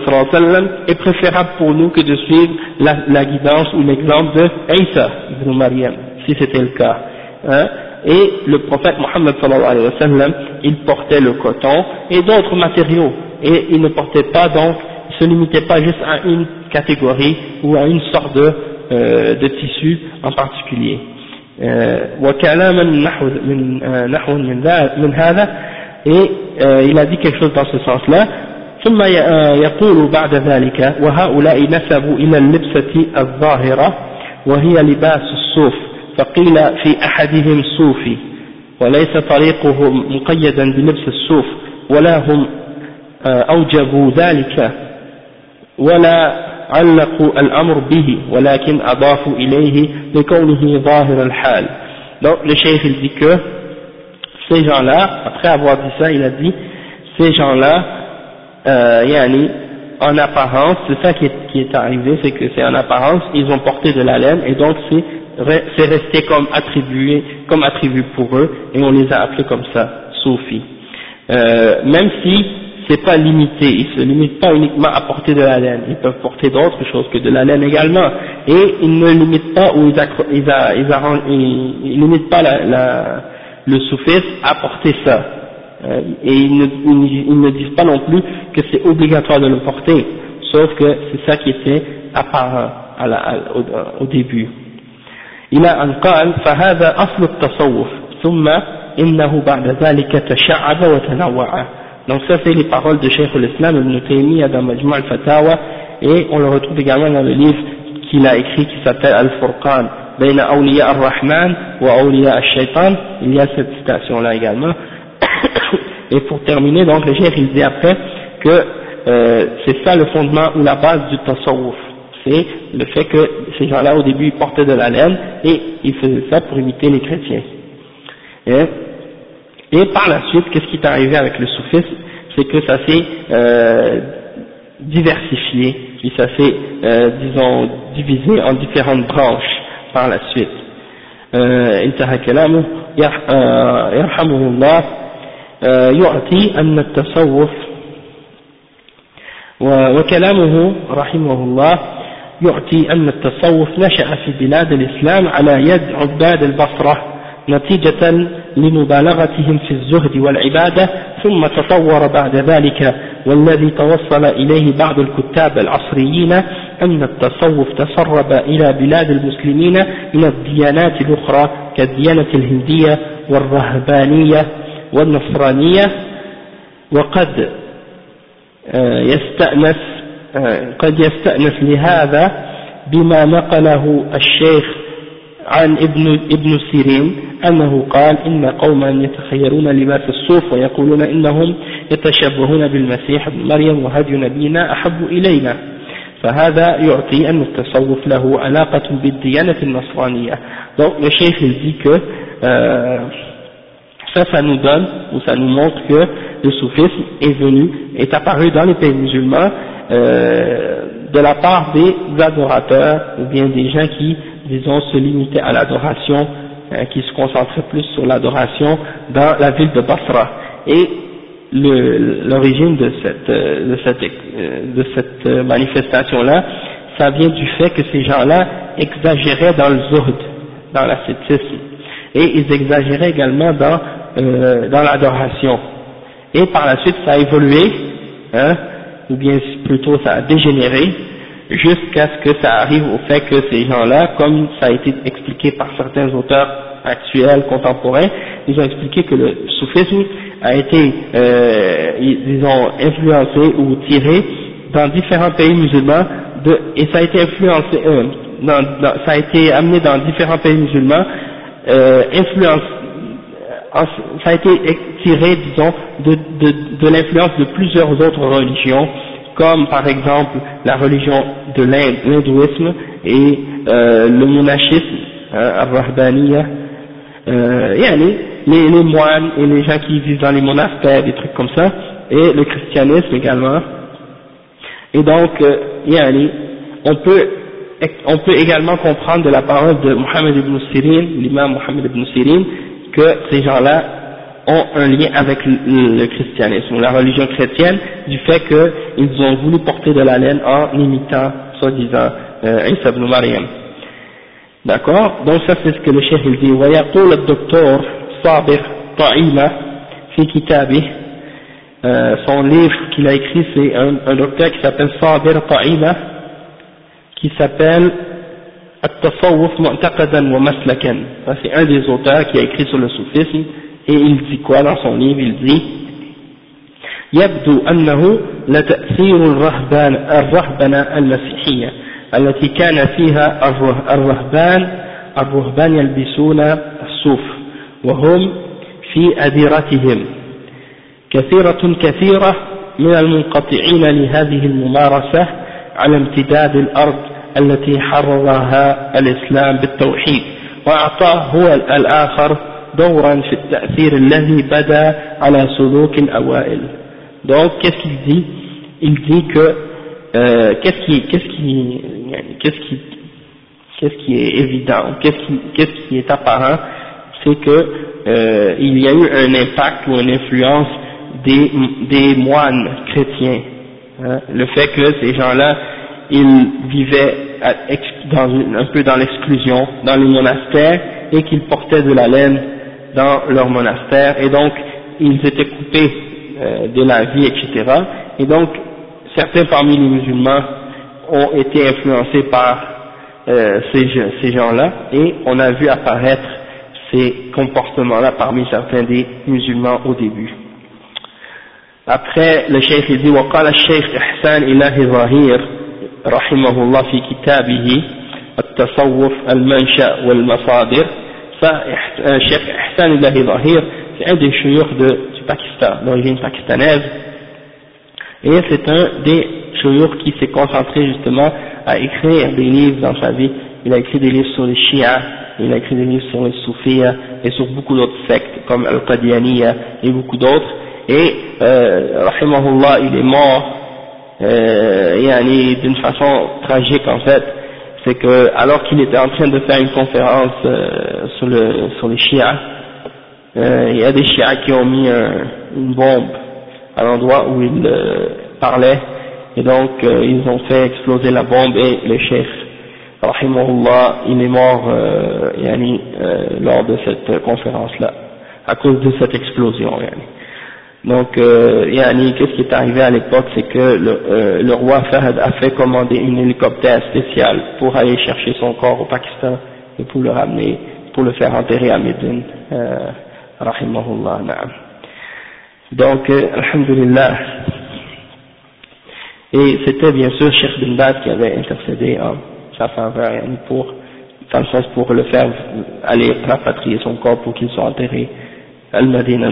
est préférable pour nous que de suivre la, la guidance ou l'exemple de Isa ibn Maryam, si c'était le cas. Hein? et le prophète Mohammed sallallahu alayhi wa sallam, il portait le coton et d'autres matériaux, et il ne portait pas donc, il se limitait pas juste à une catégorie ou à une sorte de, euh, de tissu en particulier. وكلاما نحو من نحو من من هذا et euh, il a dit quelque chose dans ce sens-là ثم يقول بعد ذلك وهؤلاء نسبوا إلى اللبسة الظاهرة وهي لباس الصوف فقيل في أحدهم صوفي وليس طريقه مقيدا بلبس الصوف ولا هم آه، أوجبوا ذلك ولا علقوا الأمر به ولكن أضافوا إليه لكونه ظاهر الحال donc le cheikh il dit que ces gens-là après avoir dit ça il a dit ces gens-là euh, yani, en apparence c'est ça qui est, qui est arrivé c'est que c'est en apparence ils ont porté de la laine et donc c'est c'est resté comme attribué, comme attribut pour eux, et on les a appelés comme ça, soufis. Euh, même si c'est pas limité, ils se limitent pas uniquement à porter de la laine, ils peuvent porter d'autres choses que de la laine également, et ils ne limitent pas ou ils, ils, ils, limitent pas la, la, le soufisme à porter ça. Euh, et ils ne, ils disent pas non plus que c'est obligatoire de le porter, sauf que c'est ça qui était apparent à la, au début. إلى أن قال فهذا أصل التصوف ثم إنه بعد ذلك تشعب وتنوع donc ça c'est les paroles de Cheikh l'Islam Ibn Taymiyyah dans Majmu' al-Fatawa et on le retrouve également dans le livre qu'il a écrit qui s'appelle Al-Furqan بين أولياء الرحمن وأولياء الشيطان il y a cette citation là également et pour terminer donc le Cheikh il dit après que euh, c'est ça le fondement ou la base du tasawwuf c'est le fait que ces gens-là au début portaient de la laine et ils faisaient ça pour imiter les chrétiens. Et, par la suite, qu'est-ce qui est arrivé avec le soufisme C'est que ça s'est euh, diversifié, puis ça s'est, euh, disons, divisé en différentes branches par la suite. انتهى كلامه يرحمه الله يعطي أن التصوف وكلامه رحمه الله يعطي أن التصوف نشأ في بلاد الإسلام على يد عباد البصرة نتيجة لمبالغتهم في الزهد والعبادة ثم تطور بعد ذلك والذي توصل إليه بعض الكتاب العصريين أن التصوف تسرب إلى بلاد المسلمين من الديانات الأخرى كالديانة الهندية والرهبانية والنصرانية وقد آه، يستأنس قد يستأنس لهذا بما نقله الشيخ عن ابن ابن سيرين أنه قال إن قوما يتخيرون لباس الصوف ويقولون إنهم يتشبهون بالمسيح ابن مريم وهدي نبينا أحب إلينا. فهذا يعطي أن التصوف له علاقة بالديانة النصرانية. Donc le cheikh il dit que euh, ça ça nous donne ou ça nous montre que le soufisme est venu est apparu dans les pays musulmans euh, de la part des adorateurs ou bien des gens qui disons se limitaient à l'adoration hein, qui se concentraient plus sur l'adoration dans la ville de Basra et l'origine de cette, de cette, de cette manifestation-là, ça vient du fait que ces gens-là exagéraient dans le zuhd, dans l'ascétisme, et ils exagéraient également dans, euh, dans l'adoration. Et par la suite, ça a évolué, hein, ou bien plutôt ça a dégénéré, jusqu'à ce que ça arrive au fait que ces gens-là, comme ça a été expliqué par certains auteurs actuels, contemporains, ils ont expliqué que le soufisme a été, euh, disons, influencé ou tiré dans différents pays musulmans, de, et ça a été influencé, euh, ça a été amené dans différents pays musulmans, euh, influence, ça a été tiré, disons, de, de, de l'influence de plusieurs autres religions, comme par exemple la religion de l'hindouisme et euh, le monachisme, hein, al-Rahbaniya, euh, les, les moines et les gens qui vivent dans les monastères, des trucs comme ça, et le christianisme également. Et donc, euh, on peut on peut également comprendre de la parole de Mohammed ibn Sirin, l'imam Mohammed ibn Sirin, que ces gens-là ont un lien avec le, christianisme, la religion chrétienne, du fait qu'ils ont voulu porter de la laine en imitant, soi-disant, euh, Isa ibn Maryam. D'accord Donc ça c'est ce que le chef il dit. ويقول الدكتور صابر طعيمة في كتابه son livre qu'il a écrit c'est un, un docteur qui s'appelle Sabir Ta'ima qui s'appelle At-Tasawwuf Mu'taqadan wa Maslakan c'est un des auteurs qui a يبدو أنه لتأثير الرهبان الرهبنة المسيحية التي كان فيها الرهبان الرهبان يلبسون الصوف وهم في أديرتهم. كثيرة كثيرة من المنقطعين لهذه الممارسة على امتداد الأرض التي حررها الإسلام بالتوحيد وأعطاه هو الآخر دورا في التأثير الذي بدا على سلوك الأوائل donc qu'est-ce qu'il dit il dit que euh, qu'est-ce qui qu'est-ce qui qu'est-ce qui qu'est-ce qui est évident qu'est-ce qui qu'est-ce qui est apparent c'est que euh, il y a eu un impact ou une influence des, des moines chrétiens. Hein. Le fait que ces gens-là, ils vivaient dans, un peu dans l'exclusion, dans les monastères, et qu'ils portaient de la laine dans leur monastère, et donc ils étaient coupés euh, de la vie, etc. Et donc, certains parmi les musulmans ont été influencés par euh, ces, ces gens-là, et on a vu apparaître ces comportements-là parmi certains des musulmans au début. Après, le cheikh dit وقال الشيخ إحسان إلهي ظهير رحمه الله في كتابه التصوف المنشأ والمصادر فالشيخ إحسان إلهي ظهير c'est un des chouyours de, du Pakistan, d'origine pakistanaise et c'est un des chouyours qui s'est concentré justement à écrire des livres dans sa vie il a écrit des livres sur les chiites il a écrit des livres sur les soufis et sur beaucoup d'autres sectes comme Al-Qadianiya et beaucoup d'autres et euh, rahimahullah il est mort euh, d'une façon tragique en fait c'est que alors qu'il était en train de faire une conférence euh, sur, le, sur les chiites, euh, il y a des chiites qui ont mis une bombe à l'endroit où il euh, parlait, et donc euh, ils ont fait exploser la bombe et le chef, rahimahullah, il est mort yani, lors de cette conférence-là, à cause de cette explosion. Yani. Donc, euh, yani, qu'est-ce qui est arrivé à l'époque, c'est que le, euh, le, roi Fahad a fait commander une hélicoptère spéciale pour aller chercher son corps au Pakistan et pour le ramener, pour le faire enterrer à Médine, euh, rahimahullah, na'am. Donc, euh, alhamdulillah. Et c'était bien sûr Cheikh bin qui avait intercédé en sa faveur, pour, dans le sens pour le faire aller rapatrier son corps pour qu'il soit enterré à Al-Madinah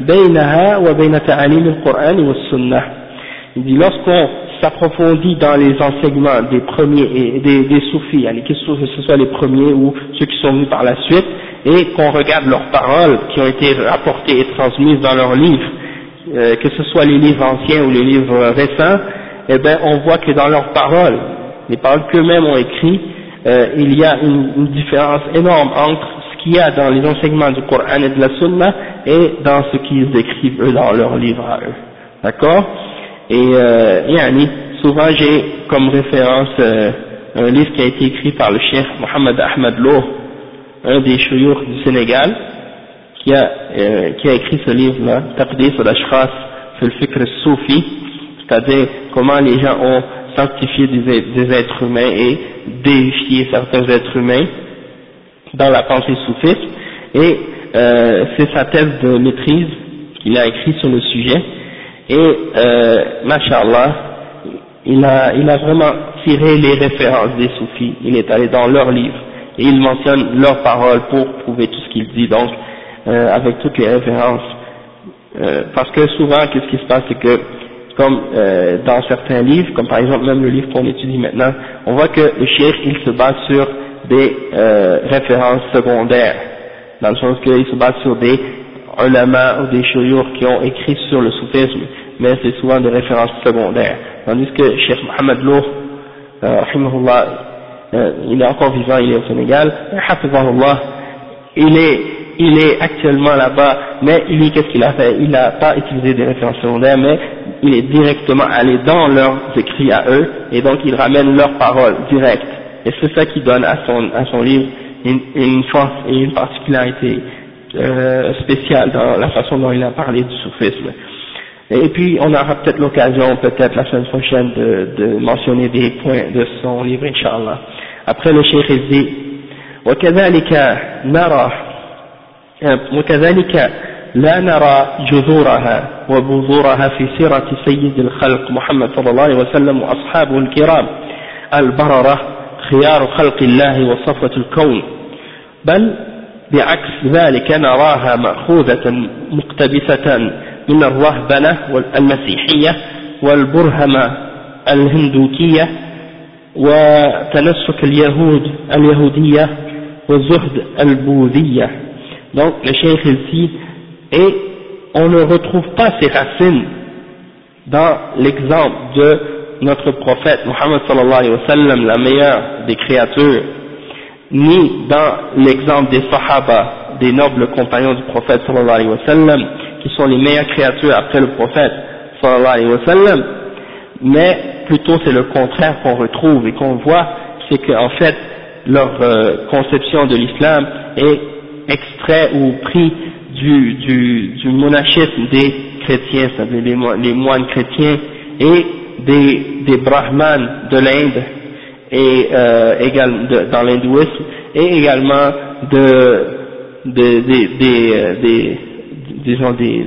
بينها وبين تعاليم القرآن والسنة il dit lorsqu'on s'approfondit dans les enseignements des premiers et des, des soufis, que ce soit les premiers ou ceux qui sont venus par la suite, et qu'on regarde leurs paroles qui ont été rapportées et transmises dans leurs livres, euh, que ce soit les livres anciens ou les livres récents, eh bien on voit que dans leurs paroles, les paroles qu'eux-mêmes ont écrites, euh, il y a une, une différence énorme entre ce qu'il y a dans les enseignements du Coran et de la Sunna et dans ce qu'ils écrivent eux dans leurs livres à eux. D'accord? Et euh, yani, souvent j'ai comme référence euh, un livre qui a été écrit par le cheikh Mohamed Ahmed Loh, un des chouyours du Sénégal, qui a, euh, qui a écrit ce livre-là, Taqdis al-Ashkhas fil fikr soufi, c'est-à-dire comment les gens ont sanctifié des, des êtres humains et déifié certains êtres humains dans la pensée soufiste, et euh, c'est sa thèse de maîtrise qu'il a écrit sur le sujet, et euh, mashallah, il a, il a vraiment tiré les références des soufis, il est allé dans leurs livres, et il mentionne leurs paroles pour prouver tout ce qu'il dit, donc euh, avec toutes les références, euh, parce que souvent, qu'est-ce qui se passe, c'est que comme euh, dans certains livres, comme par exemple même le livre qu'on étudie maintenant, on voit que le cheikh il se base sur des euh, références secondaires, dans le sens qu'il se base sur des ulama ou des chouyours qui ont écrit sur le soufisme, mais c'est souvent des références secondaires. Tandis que Cheikh Mohamed Loh, euh, euh, il est encore vivant, il est au Sénégal, il est, il est actuellement là-bas, mais lui, qu'est-ce qu'il a fait? Il n'a pas utilisé des références secondaires, mais il est directement allé dans leurs écrits à eux, et donc il ramène leurs paroles directes Et c'est ça qui donne à son, à son livre une, une force et une particularité euh, spéciale dans la façon dont il a parlé du soufisme. Et puis on aura peut-être l'occasion, peut-être la semaine prochaine, de, de, mentionner des points de son livre, Inch'Allah. Après le Cheikh dit, وكذلك نرى وكذلك لا نرى جذورها وبذورها في سيرة سيد الخلق محمد صلى الله عليه وسلم وأصحابه الكرام البررة خيار خلق الله وصفوة الكون بل بعكس ذلك نراها مأخوذة مقتبسة من الرهبنة المسيحية والبرهمة الهندوكية وتنسك اليهود اليهودية والزهد البوذية. Donc le cheikh ici et on ne retrouve pas ces racines dans l'exemple de notre prophète Muhammad sallallahu alayhi wa sallam, la meilleure des créatures, ni dans l'exemple des sahaba, des nobles compagnons du prophète sallallahu alayhi wa sallam, qui sont les meilleures créatures après le prophète sallallahu alayhi wa sallam, mais plutôt c'est le contraire qu'on retrouve et qu'on voit, c'est qu'en fait leur euh, conception de l'islam est extrait ou pris du, du, du monachisme des chrétiens, c'est-à-dire les moines chrétiens, et des, des brahmanes de l'Inde et euh, également dans l'hindouisme et également de, de, des, des, euh, des, disons des,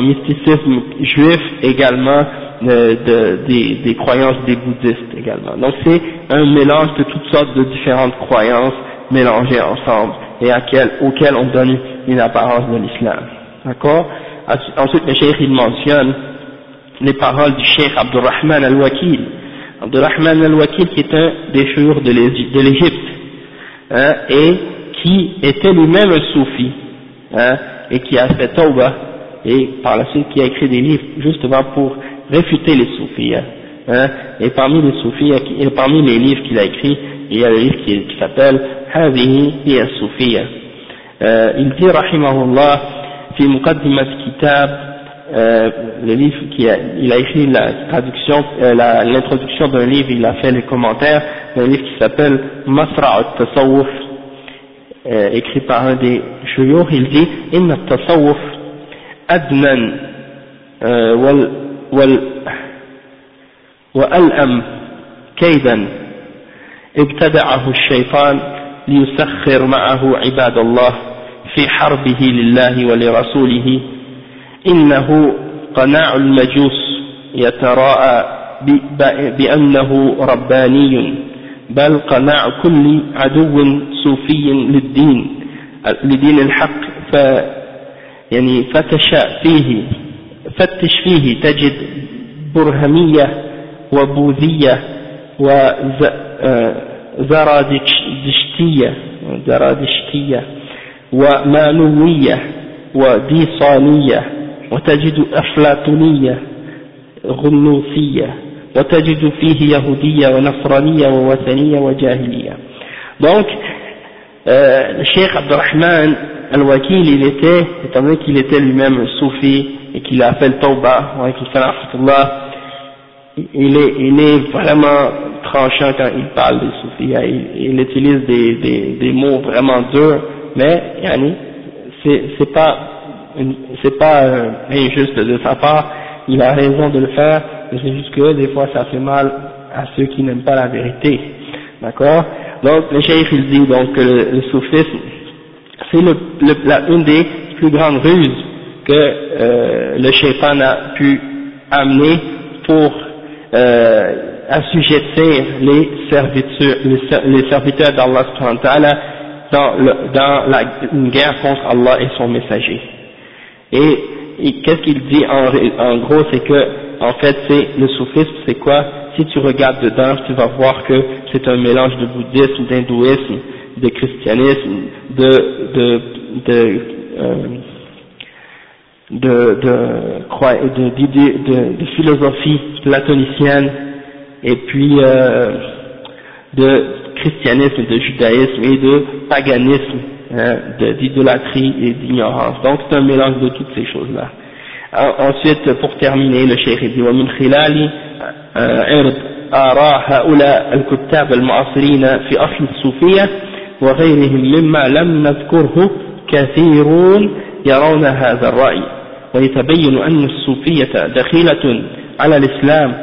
mysticisme juif également de, des, des, croyances des bouddhistes également. Donc c'est un mélange de toutes sortes de différentes croyances mélangées ensemble et à quel, auxquelles on donne une apparence de l'islam. D'accord? Ensuite, le cheikh il mentionne les paroles du cheikh Abdurrahman al-Wakil. Abdurrahman al-Wakil qui est un des chouurs de l'Égypte hein, et qui était lui-même un soufi hein, et qui a fait tawbah et par la suite qui a écrit des livres justement pour réfuter les soufis. Hein, et parmi les soufis, et parmi les livres qu'il a écrits, il y a le livre qui, qui s'appelle hiya Soufia. Euh, il dit, rahimahullah, fi muqaddimat kitab, euh, le livre qui a, il a écrit la traduction, euh, l'introduction d'un livre, il a fait les commentaires d'un livre qui s'appelle Masra al-Tasawwuf, euh, écrit par un des chouyours, il dit, inna al-Tasawwuf adnan euh, wal وألأم كيدا ابتدعه الشيطان ليسخر معه عباد الله في حربه لله ولرسوله إنه قناع المجوس يتراءى بأنه رباني بل قناع كل عدو صوفي للدين لدين الحق ف يعني فتش فيه فتش فيه تجد برهمية وبوذية وزرادشتية زرادشتية ومانوية وديصانية وتجد أفلاطونية غنوصية وتجد فيه يهودية ونصرانية ووثنية وجاهلية donc euh, le Cheikh Abdurrahman Al-Wakil il était étant donné qu'il était lui-même un soufi et qu'il a fait le tawbah, il est, il est vraiment tranchant quand il parle des soufis, il, il utilise des, des, des, mots vraiment durs, mais yani, c'est pas, c'est pas euh, injuste de sa part, il a raison de le faire, c'est juste que des fois ça fait mal à ceux qui n'aiment pas la vérité, d'accord? Donc le cheikh il dit donc le, soufisme, c'est une des plus grandes ruses que euh, le shaitan a pu amener pour euh, assujettir les serviteurs, d'Allah dans, le, dans une guerre contre Allah et son messager. Et, qu'est-ce qu'il dit en, gros, c'est que en fait c'est le soufisme, c'est quoi? Si tu regardes dedans, tu vas voir que c'est un mélange de bouddhisme, d'hindouisme, de christianisme, de, euh, philosophie platonicienne et puis euh, de christianisme, de judaïsme et de paganisme, hein, d'idolâtrie et d'ignorance. Donc c'est un mélange de toutes ces choses-là. Ensuite, pour terminer, le cheikh dit ومن خلال عرض آراء هؤلاء الكتاب المعاصرين في أصل الصوفية وغيرهم مما لم نذكره كثيرون يرون هذا الرأي ويتبين أن الصوفية دخيلة على الإسلام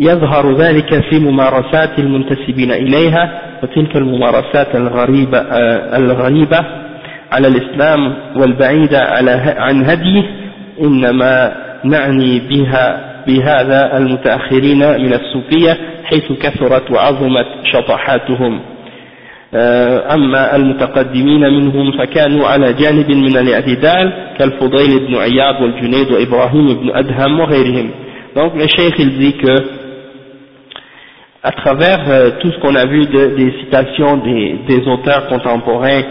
يظهر ذلك في ممارسات المنتسبين إليها وتلك الممارسات الغريبة, آه، الغريبة على الإسلام والبعيدة عن هديه إنما نعني بها بهذا المتأخرين من الصوفية حيث كثرت وعظمت شطحاتهم. آه، أما المتقدمين منهم فكانوا على جانب من الاعتدال كالفضيل بن عياض والجنيد وإبراهيم بن أدهم وغيرهم. Donc le cheikh il dit que à travers euh, tout ce qu'on a vu de, des citations des, des auteurs contemporains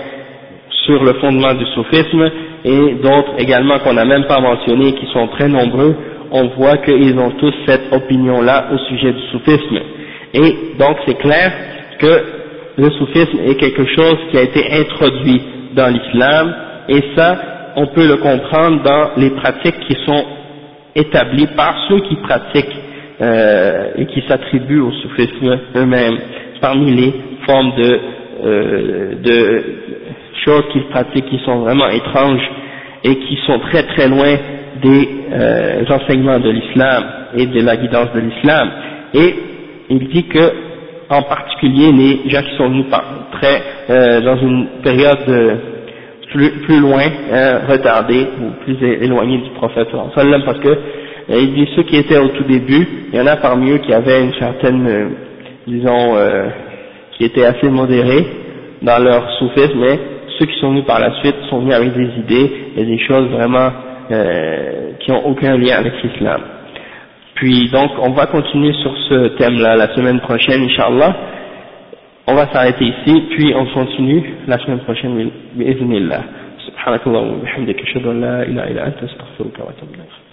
sur le fondement du soufisme et d'autres également qu'on n'a même pas mentionné qui sont très nombreux on voit qu'ils ont tous cette opinion là au sujet du soufisme. Et donc c'est clair que le soufisme est quelque chose qui a été introduit dans l'islam et ça on peut le comprendre dans les pratiques qui sont établies par ceux qui pratiquent euh, et qui s'attribuent au soufisme eux-mêmes parmi les formes de, euh, de choses qu'ils pratiquent qui sont vraiment étranges et qui sont très très loin des euh, enseignements de l'islam et de la guidance de l'islam. Et il dit que en particulier les gens qui sont venus par, très, euh, dans une période euh, plus, plus, loin, euh, retardée ou plus éloignée du prophète parce que Et il dit ceux qui étaient au tout début, il y en a parmi eux qui avaient une certaine, euh, disons, euh, qui étaient assez modérés dans leur soufisme, mais ceux qui sont venus par la suite sont venus avec des idées et des choses vraiment euh, qui n'ont aucun lien avec l'islam. Puis donc on va continuer sur ce thème-là la semaine prochaine, Inch'Allah. On va s'arrêter ici, puis on continue la semaine prochaine, بإذن الله. سبحانك اللهم وبحمدك أشهد أن لا إله إلا أنت أستغفرك وأتوب إليك